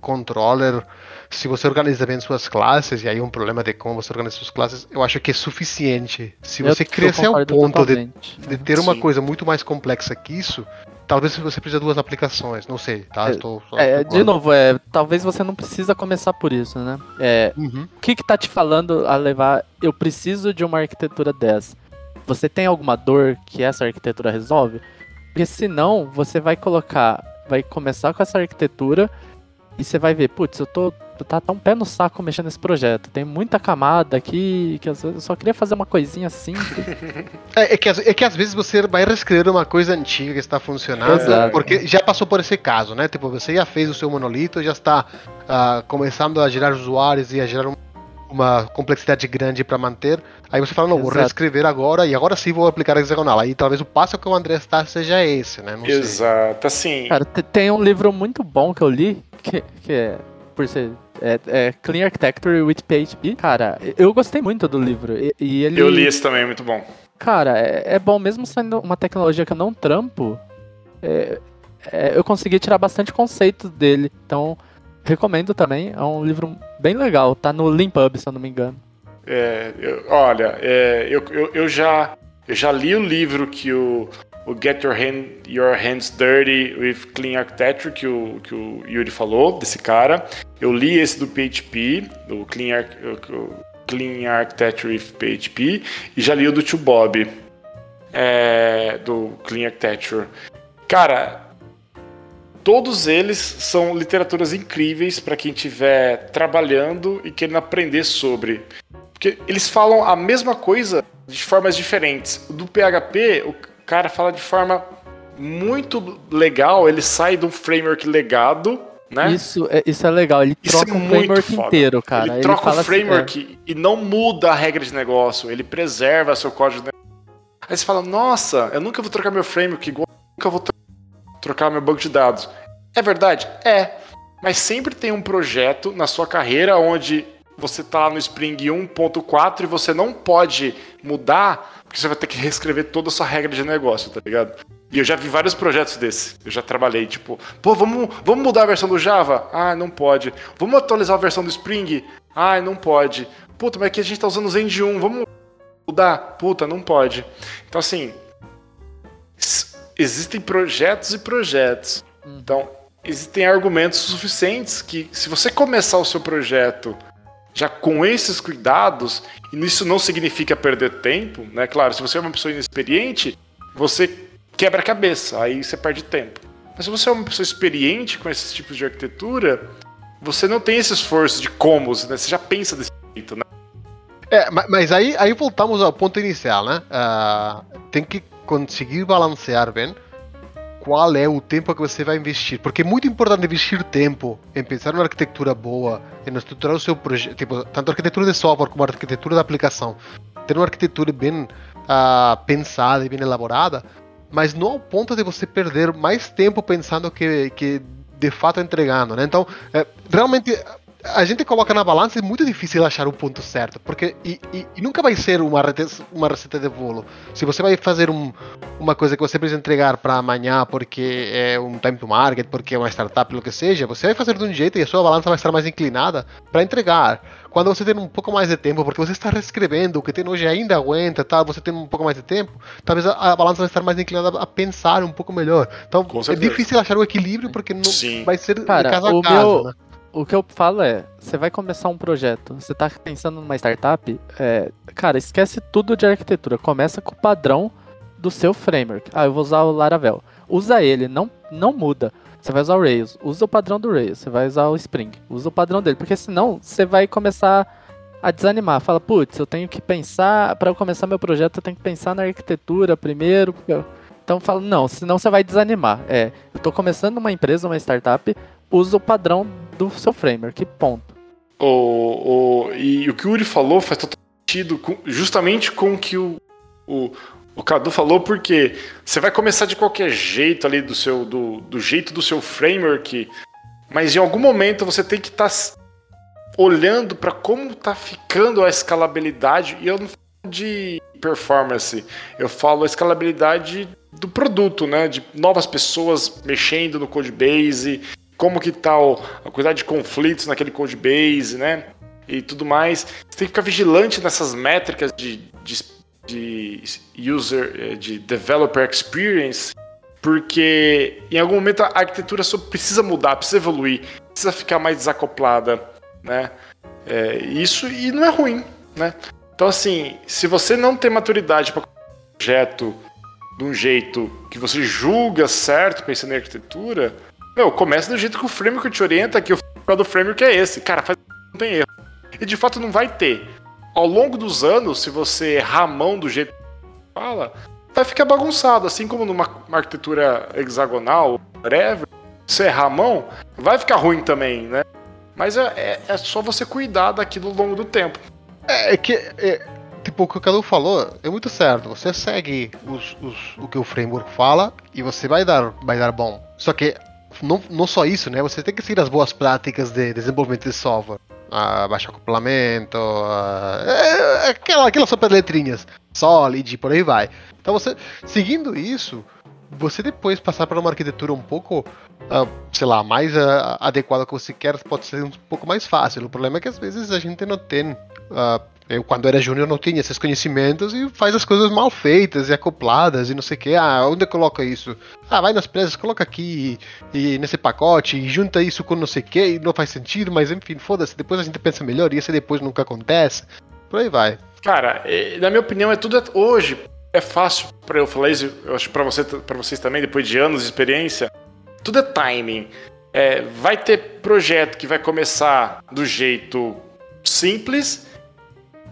controller se você organiza bem suas classes, e aí um problema de como você organiza suas classes, eu acho que é suficiente. Se você crescer ao ponto de, de, ter uma Sim. coisa muito mais complexa que isso, talvez você precise de duas aplicações, não sei, tá? É, Estou, é de novo, é, talvez você não precisa começar por isso, né? É, uhum. O que que tá te falando a levar, eu preciso de uma arquitetura dessa? Você tem alguma dor que essa arquitetura resolve? Porque senão, você vai colocar, vai começar com essa arquitetura e você vai ver, putz, eu tô tá, tá um pé no saco mexendo nesse projeto. Tem muita camada aqui que às vezes eu só queria fazer uma coisinha simples. é, é, que, é que às vezes você vai reescrever uma coisa antiga que está funcionando, Exato. porque já passou por esse caso, né? Tipo, você já fez o seu monolito, já está uh, começando a gerar usuários e a gerar um, uma complexidade grande para manter. Aí você fala, não, Exato. vou reescrever agora e agora sim vou aplicar a hexagonal. Aí talvez o passo que o André está seja esse, né? Não Exato, sei. assim. Cara, tem um livro muito bom que eu li, que, que é, por ser é, é, Clean Architecture with PHP. Cara, eu gostei muito do livro. E, e ele... Eu li esse também, muito bom. Cara, é, é, bom, mesmo sendo uma tecnologia que eu não trampo, é, é, eu consegui tirar bastante conceito dele. Então, recomendo também. É um livro bem legal. Tá no Limpub, se eu não me engano. É, eu, olha, é, eu, eu, eu, já, eu já li o livro que o, o Get Your, Hand, Your Hands Dirty with Clean Architecture, que o, que o Yuri falou, desse cara. Eu li esse do PHP, do Clean, Clean Architecture with PHP, e já li o do Tio Bob, é, do Clean Architecture. Cara, todos eles são literaturas incríveis para quem estiver trabalhando e querendo aprender sobre. Porque eles falam a mesma coisa de formas diferentes. Do PHP, o cara fala de forma muito legal, ele sai de um framework legado, né? Isso é, isso é legal, ele isso troca é o framework foda. inteiro, cara. Ele, ele troca o assim, framework assim, é. e não muda a regra de negócio, ele preserva seu código de negócio. Aí você fala, nossa, eu nunca vou trocar meu framework igual, nunca vou trocar meu banco de dados. É verdade? É. Mas sempre tem um projeto na sua carreira onde você está no Spring 1.4 e você não pode mudar, porque você vai ter que reescrever toda a sua regra de negócio, tá ligado? E eu já vi vários projetos desses. Eu já trabalhei, tipo, pô, vamos, vamos mudar a versão do Java? Ah, não pode. Vamos atualizar a versão do Spring? Ah, não pode. Puta, mas aqui a gente está usando o Zend 1, vamos mudar? Puta, não pode. Então, assim, existem projetos e projetos. Hum. Então, existem argumentos suficientes que, se você começar o seu projeto já com esses cuidados, e isso não significa perder tempo, né? Claro, se você é uma pessoa inexperiente, você quebra a cabeça, aí você perde tempo. Mas se você é uma pessoa experiente com esses tipos de arquitetura, você não tem esse esforço de como, né? Você já pensa desse jeito, né? É, mas aí, aí voltamos ao ponto inicial, né? Uh, tem que conseguir balancear bem qual é o tempo que você vai investir. Porque é muito importante investir tempo em pensar numa arquitetura boa, em estruturar o seu projeto, tipo, tanto a arquitetura de software como a arquitetura da aplicação. Ter uma arquitetura bem uh, pensada e bem elaborada, mas não ao ponto de você perder mais tempo pensando que, que de fato entregando, né? Então, é, realmente a gente coloca na balança é muito difícil achar o ponto certo, porque e, e, e nunca vai ser uma, uma receita de bolo. Se você vai fazer um, uma coisa que você precisa entregar para amanhã porque é um time to market, porque é uma startup, o que seja, você vai fazer de um jeito e a sua balança vai estar mais inclinada para entregar. Quando você tem um pouco mais de tempo, porque você está reescrevendo, o que tem hoje ainda aguenta, tá? você tem um pouco mais de tempo, talvez a, a balança vai estar mais inclinada a pensar um pouco melhor. Então é difícil achar o equilíbrio porque não Sim. vai ser Cara, de casa a casa. Meu... Né? O que eu falo é, você vai começar um projeto, você tá pensando numa startup, é, cara, esquece tudo de arquitetura, começa com o padrão do seu framework. Ah, eu vou usar o Laravel. Usa ele, não, não muda. Você vai usar o Rails, usa o padrão do Rails, você vai usar o Spring, usa o padrão dele, porque senão você vai começar a desanimar. Fala, putz, eu tenho que pensar, para começar meu projeto, eu tenho que pensar na arquitetura primeiro. Então eu falo, não, senão você vai desanimar. É, eu tô começando uma empresa, uma startup, usa o padrão do seu framework, ponto. O, o, e o que o Uri falou faz total sentido com, justamente com o que o, o, o Cadu falou, porque você vai começar de qualquer jeito ali do seu do, do jeito do seu framework, mas em algum momento você tem que estar tá olhando para como está ficando a escalabilidade, e eu não falo de performance, eu falo a escalabilidade do produto, né? De novas pessoas mexendo no codebase, como que tá a quantidade de conflitos naquele code base, né? E tudo mais. Você tem que ficar vigilante nessas métricas de, de, de user, eh, de developer experience, porque em algum momento a arquitetura só precisa mudar, precisa evoluir, precisa ficar mais desacoplada, né? É, isso e não é ruim, né? Então assim, se você não tem maturidade para projeto de um jeito que você julga certo pensando em arquitetura, meu, começa do jeito que o framework te orienta, que o do framework é esse. Cara, faz, não tem erro. E de fato não vai ter. Ao longo dos anos, se você errar a mão do jeito que fala, vai ficar bagunçado. Assim como numa arquitetura hexagonal, whatever, se errar a mão, vai ficar ruim também, né? Mas é, é, é só você cuidar daquilo ao longo do tempo. É, é que, é, tipo, o que o Cadu falou é muito certo. Você segue os, os, o que o framework fala e você vai dar, vai dar bom. Só que não, não só isso, né? Você tem que seguir as boas práticas de desenvolvimento de software. A baixar acoplamento, a, é, é, aquela, aquelas super letrinhas, Solid, por aí vai. Então você, seguindo isso, você depois passar para uma arquitetura um pouco, uh, sei lá, mais uh, adequada que você quer, pode ser um pouco mais fácil. O problema é que às vezes a gente não tem. Eu, quando era júnior, não tinha esses conhecimentos e faz as coisas mal feitas e acopladas e não sei o que. Ah, onde coloca isso? Ah, vai nas presas, coloca aqui e, nesse pacote e junta isso com não sei o que e não faz sentido, mas enfim, foda-se. Depois a gente pensa melhor e isso depois nunca acontece. Por aí vai. Cara, na minha opinião, é tudo. Hoje, é fácil para eu falar isso, eu acho para você, para vocês também, depois de anos de experiência, tudo é timing. É, vai ter projeto que vai começar do jeito simples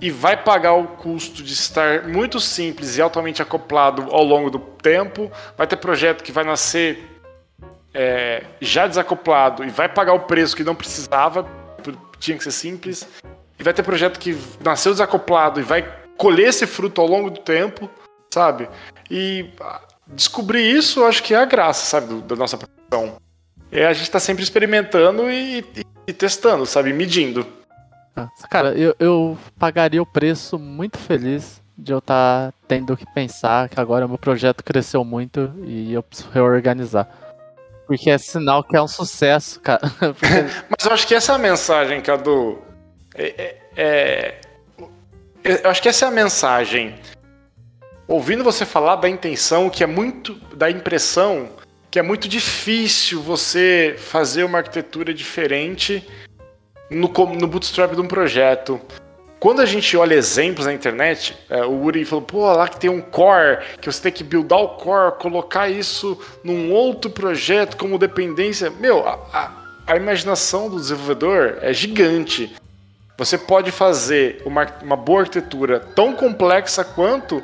e vai pagar o custo de estar muito simples e altamente acoplado ao longo do tempo. Vai ter projeto que vai nascer é, já desacoplado e vai pagar o preço que não precisava, tinha que ser simples. E vai ter projeto que nasceu desacoplado e vai colher esse fruto ao longo do tempo sabe? E ah, descobrir isso, acho que é a graça, sabe, da nossa profissão. É a gente tá sempre experimentando e, e, e testando, sabe, medindo. Ah, cara, eu, eu pagaria o preço muito feliz de eu estar tá tendo que pensar que agora meu projeto cresceu muito e eu preciso reorganizar. Porque é sinal que é um sucesso, cara. Porque... Mas eu acho que essa é a mensagem, Cadu. É, é, é, eu acho que essa é a mensagem ouvindo você falar da intenção, que é muito. da impressão que é muito difícil você fazer uma arquitetura diferente no, no bootstrap de um projeto. Quando a gente olha exemplos na internet, é, o Uri falou, pô, lá que tem um core, que você tem que buildar o core, colocar isso num outro projeto como dependência. Meu, a, a, a imaginação do desenvolvedor é gigante. Você pode fazer uma, uma boa arquitetura tão complexa quanto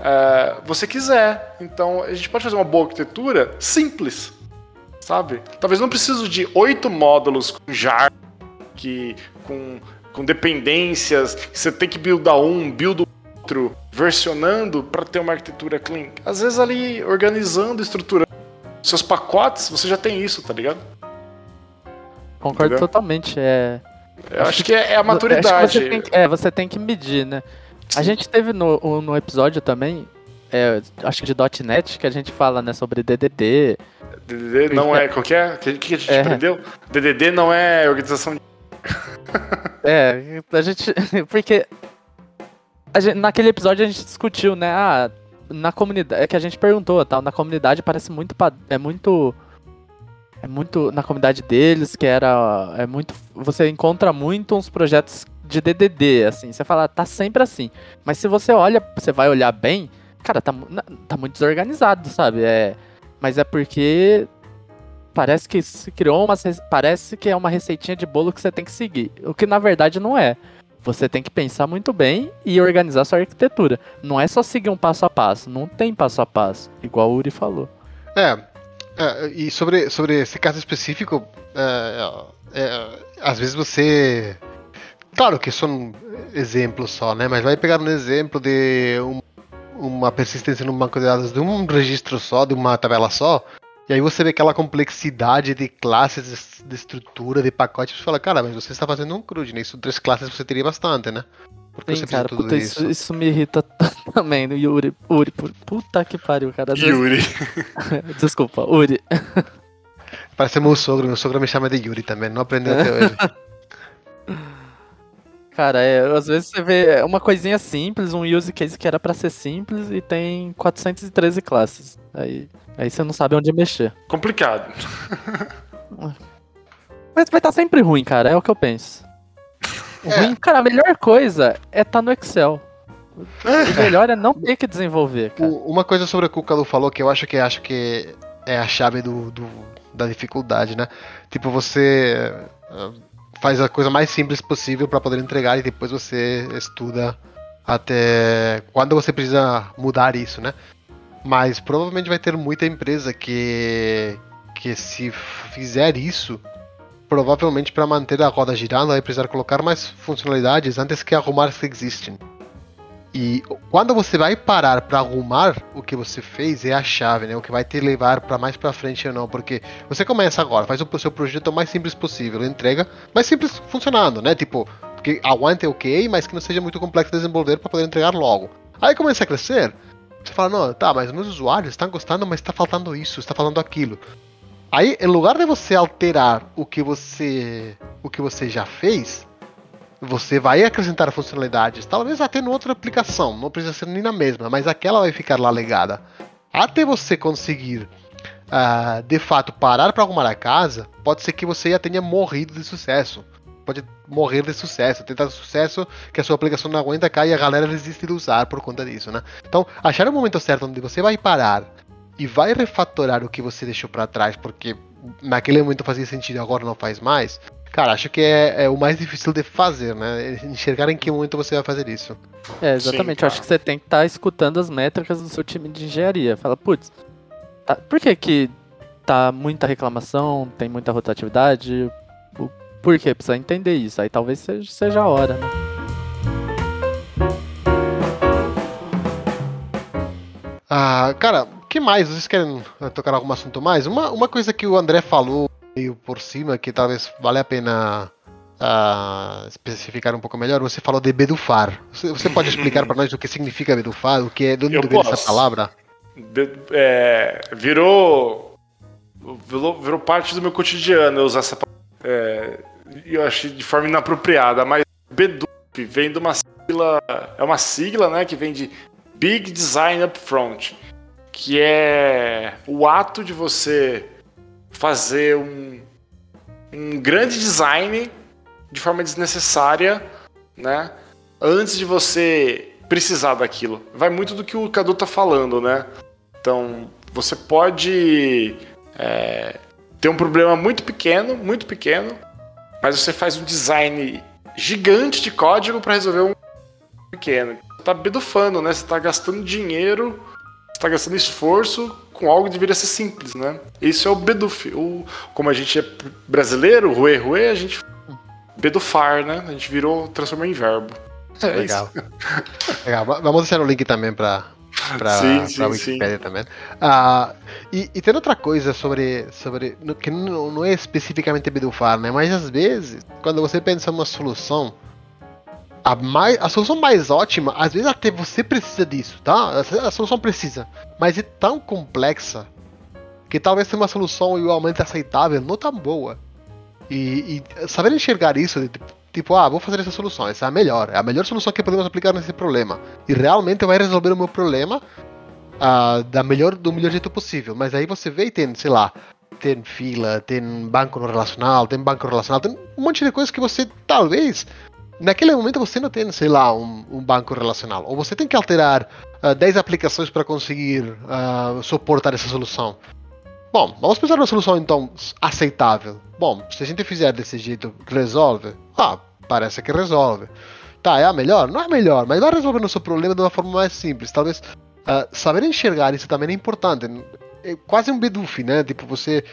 é, você quiser. Então a gente pode fazer uma boa arquitetura simples, sabe? Talvez não precise de oito módulos com jar, que, com, com dependências, que você tem que buildar um, build outro, versionando para ter uma arquitetura clean. Às vezes ali organizando, estruturando seus pacotes, você já tem isso, tá ligado? Concordo Entendeu? totalmente. É... Eu acho, acho que é, é a maturidade. Você tem, é, você tem que medir, né? A gente teve no, no episódio também, é, acho que de .NET, que a gente fala né, sobre DDD. DDD não é, que é? O que, que a gente é. aprendeu? DDD não é organização de... é, a gente... Porque a gente, naquele episódio a gente discutiu, né, ah, na comunidade, é que a gente perguntou, tal, na comunidade parece muito, é muito... É muito na comunidade deles, que era. É muito. Você encontra muito uns projetos de DDD, assim. Você fala, tá sempre assim. Mas se você olha, você vai olhar bem, cara, tá, tá muito desorganizado, sabe? É, mas é porque parece que se criou uma. Parece que é uma receitinha de bolo que você tem que seguir. O que na verdade não é. Você tem que pensar muito bem e organizar sua arquitetura. Não é só seguir um passo a passo. Não tem passo a passo, igual o Uri falou. É. é e sobre, sobre esse caso específico, é, é, às vezes você Claro que são exemplos só, né? Mas vai pegar um exemplo de um, uma persistência num banco de dados de um registro só, de uma tabela só, e aí você vê aquela complexidade de classes, de estrutura, de pacotes, você fala, cara, mas você está fazendo um CRUD, né? Isso três classes você teria bastante, né? Porque Sim, você cara, puta, isso, isso. isso, me irrita também, no Yuri. Uri, puta que pariu, cara. Às Yuri. Vezes... Desculpa, Uri. Parece meu sogro, meu sogro me chama de Yuri também, não aprendeu até hoje. Cara, é, às vezes você vê uma coisinha simples, um use case que era para ser simples e tem 413 classes. Aí, aí você não sabe onde mexer. Complicado. Mas vai estar tá sempre ruim, cara, é o que eu penso. É. Ruim, cara, a melhor coisa é estar tá no Excel. O melhor é não ter que desenvolver. Cara. Uma coisa sobre o que o Calu falou que eu acho que acho que é a chave do, do da dificuldade, né? Tipo, você faz a coisa mais simples possível para poder entregar e depois você estuda até quando você precisa mudar isso, né? Mas provavelmente vai ter muita empresa que que se fizer isso, provavelmente para manter a roda girando vai precisar colocar mais funcionalidades antes que arrumar as que existem. E quando você vai parar para arrumar o que você fez é a chave, né? O que vai te levar para mais para frente ou não, porque você começa agora, faz o seu projeto o mais simples possível, entrega mais simples funcionando, né? Tipo, que aguente ok, mas que não seja muito complexo de desenvolver para poder entregar logo. Aí começa a crescer, Você fala, não, tá, mas meus usuários estão gostando, mas está faltando isso, está faltando aquilo. Aí, em lugar de você alterar o que você, o que você já fez, você vai acrescentar funcionalidades, talvez até em outra aplicação, não precisa ser nem na mesma, mas aquela vai ficar lá legada. Até você conseguir, uh, de fato, parar para arrumar a casa, pode ser que você já tenha morrido de sucesso. Pode morrer de sucesso, ter tanto sucesso que a sua aplicação não aguenta cair e a galera desiste de usar por conta disso, né? Então, achar o momento certo onde você vai parar e vai refatorar o que você deixou para trás, porque naquele momento fazia sentido agora não faz mais, Cara, acho que é, é, o mais difícil de fazer, né? Enxergar em que momento você vai fazer isso. É, exatamente. Sim, acho que você tem que estar tá escutando as métricas do seu time de engenharia. Fala, putz, tá, por que que tá muita reclamação, tem muita rotatividade? Por que? Precisa entender isso. Aí talvez seja, seja a hora, né? Ah, cara, o que mais? Vocês querem tocar algum assunto mais? Uma, uma coisa que o André falou meio por cima que talvez vale a pena uh, especificar um pouco melhor. Você falou de bedufar. Você, você pode explicar para nós o que significa bedufar? O que é, de onde vem essa palavra? De, é, virou, virou, virou parte do meu cotidiano eu usar essa palavra. É, eu achei de forma inapropriada, mas beduf vem de uma sigla, é uma sigla, né, que vem de Big Design Upfront, que é o ato de você fazer um, um grande design de forma desnecessária, né? Antes de você precisar daquilo. Vai muito do que o Cadu tá falando, né? Então, você pode é, ter um problema muito pequeno, muito pequeno, mas você faz um design gigante de código para resolver um pequeno. Você tá bedufando, né? Você tá gastando dinheiro, você tá gastando esforço com algo que deveria ser simples, né? Isso é o beduf. O, como a gente é brasileiro, ruê, ruê, a gente bedufar, né? A gente virou, transformou em verbo. É Legal. Legal. Vamos deixar o link também para para a Wikipedia também. Uh, e, e tem outra coisa sobre, sobre que não, não é especificamente bedufar, né? Mas às vezes, quando você pensa numa solução, a, mais, a solução mais ótima, às vezes até você precisa disso, tá? A, a solução precisa, mas é tão complexa que talvez uma solução igualmente aceitável, não tão boa. E, e saber enxergar isso, de, tipo, ah, vou fazer essa solução, essa é a melhor, é a melhor solução que podemos aplicar nesse problema. E realmente vai resolver o meu problema uh, da melhor, do melhor jeito possível. Mas aí você vê e tem, sei lá, tem fila, tem banco relacional, tem banco relacional, tem um monte de coisas que você talvez naquele momento você não tem, sei lá, um, um banco relacional. Ou você tem que alterar uh, ah, 10 aplicações para conseguir uh, suportar essa solução. Bom, vamos pensar numa solução então aceitável. Bom, se a gente fizer desse jeito, resolve? Ah, parece que resolve. Tá, é a melhor? Não é a melhor, mas vai resolver nosso problema de uma forma mais simples. Talvez uh, saber enxergar isso também é importante. É quase um beduf, né? Tipo, você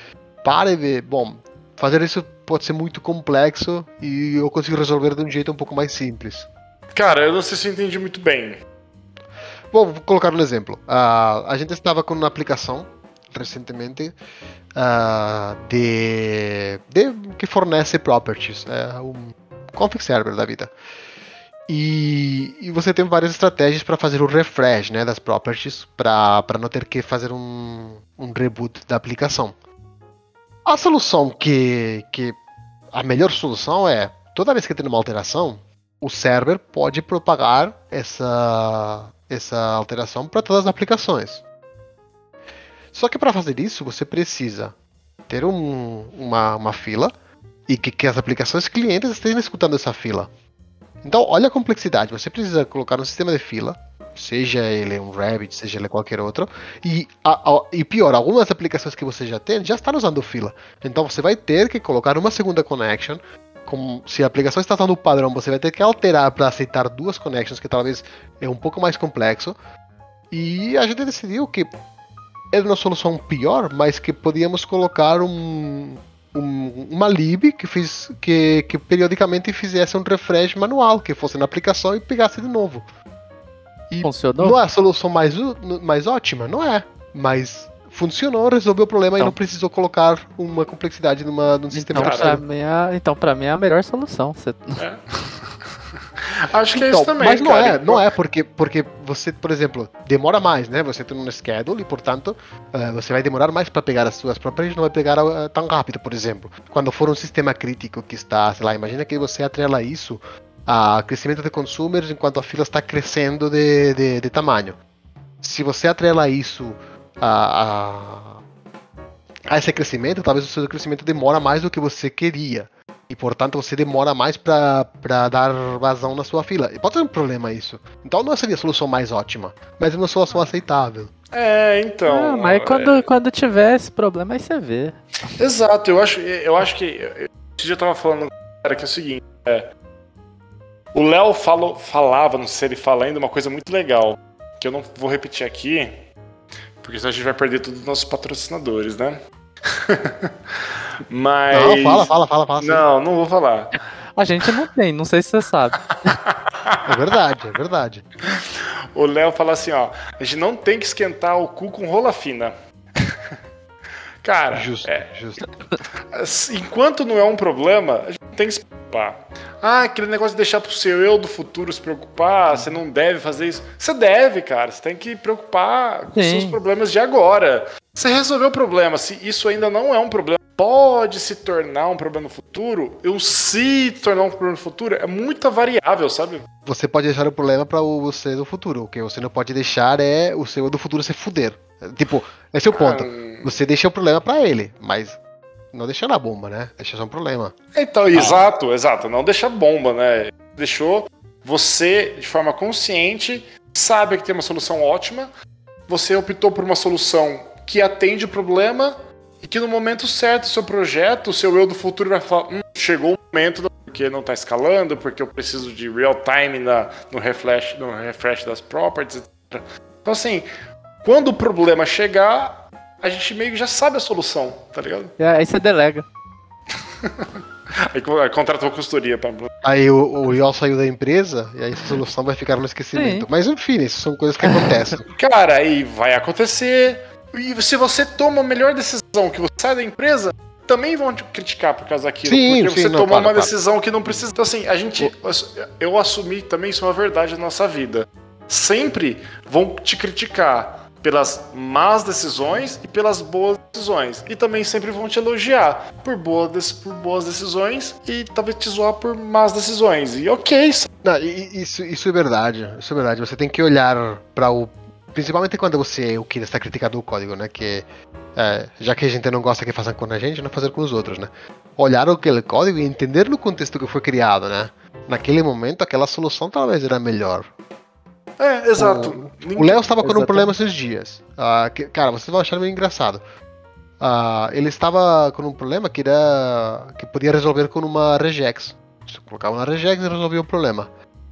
para e vê, bom, fazer isso pode ser muito complexo e eu consigo resolver de um jeito um pouco mais simples. Cara, eu não sei se eu entendi muito bem. Bom, vou colocar um exemplo. Uh, a gente estava com uma aplicação recentemente uh, de, de, que fornece properties, é um config server da vida. E, e, você tem várias estratégias para fazer o refresh né, das properties para não ter que fazer um, um reboot da aplicação. A solução que, que. A melhor solução é: toda vez que tem uma alteração, o server pode propagar essa, essa alteração para todas as aplicações. Só que para fazer isso, você precisa ter um, uma, uma fila e que, que as aplicações clientes estejam escutando essa fila. Então, olha a complexidade. Você precisa colocar um sistema de fila seja ele um Rabbit, seja ele qualquer outro. E, a, a, e pior, algumas aplicações que você já tem já estão usando fila. Então você vai ter que colocar uma segunda connection. Como, se a aplicação está usando o padrão, você vai ter que alterar para aceitar duas connections, que talvez é um pouco mais complexo. E a gente decidiu que era uma solução pior, mas que podíamos colocar um, um, uma lib que, fiz, que, que periodicamente fizesse um refresh manual, que fosse na aplicação e pegasse de novo. E funcionou? Não é a solução mais, mais ótima? Não é. Mas funcionou, resolveu o problema então, e não precisou colocar uma complexidade numa, num sistema então, pra mim é, então, pra mim é a melhor solução. Você... É. Acho que então, é isso também. Mas não cara. é, não é porque, porque você, por exemplo, demora mais, né? Você tem um schedule e, portanto, uh, você vai demorar mais para pegar as suas propriedades, não vai pegar uh, tão rápido, por exemplo. Quando for um sistema crítico que está, sei lá, imagina que você atrela isso a crescimento de consumers enquanto a fila está crescendo de, de, de tamanho. Se você atrela isso a, a, a esse crescimento, talvez o seu crescimento demora mais do que você queria e portanto você demora mais para dar vazão na sua fila. E pode ser um problema isso. Então não seria a solução mais ótima, mas é uma solução aceitável. É, então. Ah, mas é... quando, quando tiver esse problema, aí você vê. Exato, eu acho, eu acho que. Esse dia eu tava falando cara, que é o seguinte. É, o Léo falava, não sei se ele fala ainda, uma coisa muito legal. Que eu não vou repetir aqui, porque senão a gente vai perder todos os nossos patrocinadores, né? Mas. Não, fala, fala, fala, fala. Não, não vou falar. A gente não tem, não sei se você sabe. É verdade, é verdade. O Léo fala assim, ó, a gente não tem que esquentar o cu com rola fina. Cara, justo, é, justo. Enquanto não é um problema, a gente tem que se preocupar. Ah, aquele negócio de deixar pro seu eu do futuro se preocupar, você não deve fazer isso. Você deve, cara. Você tem que preocupar com os seus problemas de agora. Você resolveu o problema. Se isso ainda não é um problema, pode se tornar um problema no futuro. Eu se tornar um problema no futuro é muita variável, sabe? Você pode deixar o problema para você do futuro. O que você não pode deixar é o seu do futuro se fuder. Tipo, esse é o ponto. Ah, você deixa o problema para ele, mas não deixa na bomba, né? Deixa só um problema. Então, ah. exato, exato. Não deixa bomba, né? Deixou você, de forma consciente, sabe que tem uma solução ótima. Você optou por uma solução que atende o problema e que no momento certo, o seu projeto, o seu eu do futuro vai falar: hum, chegou o momento porque não está escalando, porque eu preciso de real time na, no, refresh, no refresh das properties, etc. Então, assim, quando o problema chegar, a gente meio que já sabe a solução, tá ligado? É, aí você delega. aí contrata uma consultoria pra. Aí o, o Iol saiu da empresa e aí a solução vai ficar no esquecimento. Sim. Mas enfim, isso são coisas que acontecem. Cara, aí vai acontecer. E se você toma a melhor decisão que você sai da empresa, também vão te criticar por causa daquilo. Sim, porque sim, você não, tomou claro, uma claro. decisão que não precisa. Então, assim, a gente. Eu assumi também isso é uma verdade na nossa vida. Sempre vão te criticar pelas más decisões e pelas boas decisões. E também sempre vão te elogiar por boas, por boas decisões e talvez te zoar por más decisões. E ok. Não, isso, isso é verdade. Isso é verdade. Você tem que olhar para o. Principalmente quando você o que está criticando o código, né? Que é, já que a gente não gosta que façam com a gente, não fazer com os outros, né? Olhar aquele código e entender no contexto que foi criado, né? Naquele momento, aquela solução talvez era melhor. É, exato. O Léo estava com um problema esses dias. Uh, que, cara, vocês vão achar meio engraçado. Uh, ele estava com um problema que era que podia resolver com uma regex. Você colocava na regex e resolvia o problema.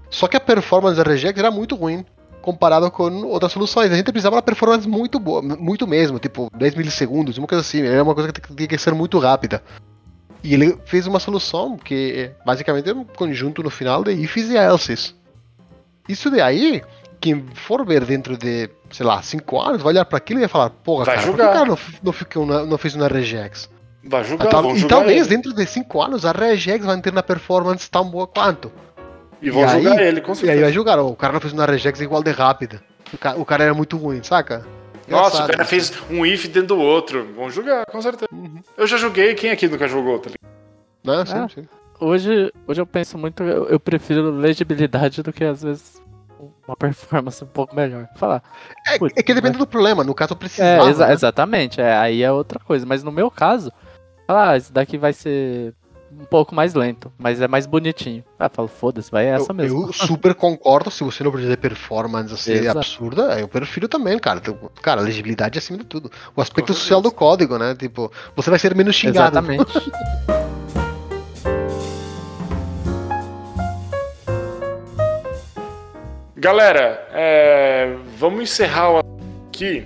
Só que a performance da regex era muito ruim comparado com outras soluções. A gente precisava de uma performance muito boa, muito mesmo, tipo 10 milissegundos, uma coisa assim. Era uma coisa que tinha que ser muito rápida. E ele fez uma solução que basicamente é um conjunto no final de ifs e elses. Isso daí, quem for ver dentro de, sei lá, 5 anos, vai olhar para aquilo e vai falar, porra, vai cara, julgar. por que cara não, não, ficou não fez uma regex? Vai julgar, Tal, E talvez ele. dentro de 5 anos a regex vai ter uma performance tão boa quanto. E vão e julgar aí, ele, com certeza. E aí vai julgar, o cara não fez uma regex igual de rápida. O cara, o cara era muito ruim, saca? Nossa, Engraçado. o cara fez um if dentro do outro. Vão julgar, com certeza. Uhum. Eu já joguei, quem aqui nunca jogou, tá ligado? Não, sim, ah, sim. Hoje, hoje eu penso muito, eu, eu prefiro legibilidade do que às vezes uma performance um pouco melhor. Falar. É, é que depende do problema, no caso eu precisava. É, exa né? Exatamente, é, aí é outra coisa. Mas no meu caso, falar, ah, esse daqui vai ser um pouco mais lento, mas é mais bonitinho. Ah, falo, foda-se, vai essa eu, mesmo. Eu super concordo, se você não precisa de performance assim, Exato. absurda, eu prefiro também, cara. Cara, legibilidade é acima de tudo. O aspecto social do código, né? Tipo, você vai ser menos xingado. Exatamente. Galera, é, vamos encerrar aqui.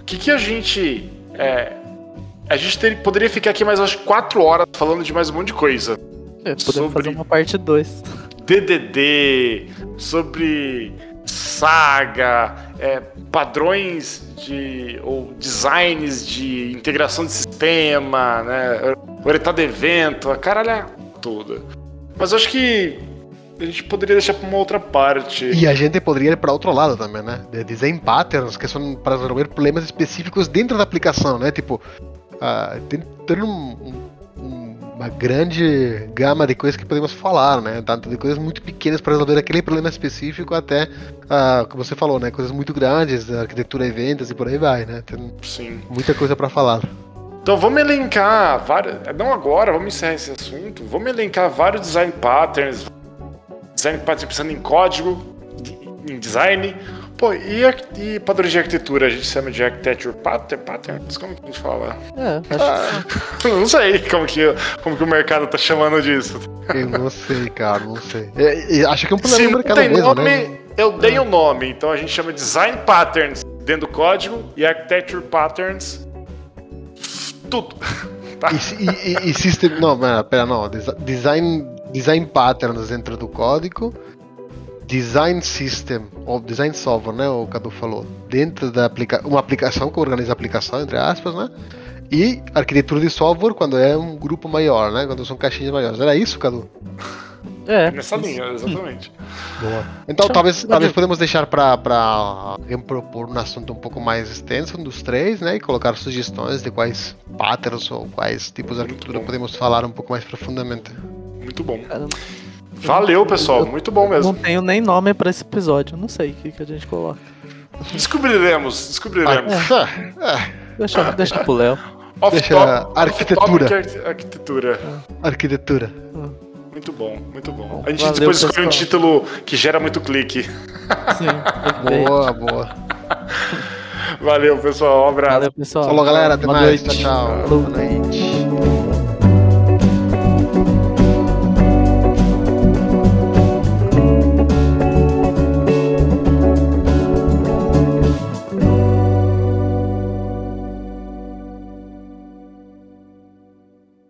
O que, que a gente. É, a gente ter, poderia ficar aqui mais umas 4 horas falando de mais um monte de coisa. É, podemos sobre fazer uma parte 2. DDD, sobre saga, é, padrões de ou designs de integração de sistema, né, orientado evento, a caralho toda. Mas eu acho que a gente poderia deixar para uma outra parte. E a gente poderia ir para outro lado também, né? De design patterns, que são para resolver problemas específicos dentro da aplicação, né? Tipo, tem, tem um, um, uma grande gama de coisas que podemos falar, né? Tanto de coisas muito pequenas para resolver aquele problema específico até, como você falou, né? Coisas muito grandes, arquitetura, eventos e por aí vai, né? Tem Sim. muita coisa para falar. Então vamos elencar várias. Não agora, vamos encerrar esse assunto. Vamos elencar vários design patterns, design patterns pensando em código, em design. Pô, e, e padrões de arquitetura? A gente chama de architecture pattern, patterns? Como que a gente fala? É, acho que... não sei como que, como que o mercado tá chamando disso. Eu não sei, cara, não sei. É, acho que é um problema do mercado tem mesmo, nome, né? Eu dei o um nome, então a gente chama design patterns dentro do código e architecture patterns tudo. Tá? E, e, e system. Não, pera, não. Design, design patterns dentro do código. Design system, ou design software, né? O Cadu falou. Dentro da aplica uma aplicação que organiza a aplicação, entre aspas, né? E arquitetura de software quando é um grupo maior, né? Quando são caixinhas maiores. Era isso, Cadu? É. Nessa linha, exatamente. Boa. Então, talvez, talvez podemos deixar para alguém propor um assunto um pouco mais extenso dos três, né? E colocar sugestões de quais patterns ou quais tipos de arquitetura podemos falar um pouco mais profundamente. Muito bom. Valeu, pessoal. Muito bom mesmo. Não tenho nem nome para esse episódio. Não sei o que, que a gente coloca. Descobriremos, descobriremos. Ah, é. É. Deixa, deixa pro Léo. Deixa arquitetura. Arquitetura. Arquitetura. Muito bom, muito bom. A gente Valeu, depois escolhe um título que gera muito clique. Sim, boa, boa. Valeu, pessoal. Um abraço. Valeu, pessoal. Falou, galera. Até Boa mais. Noite. Tchau, tchau. Boa noite.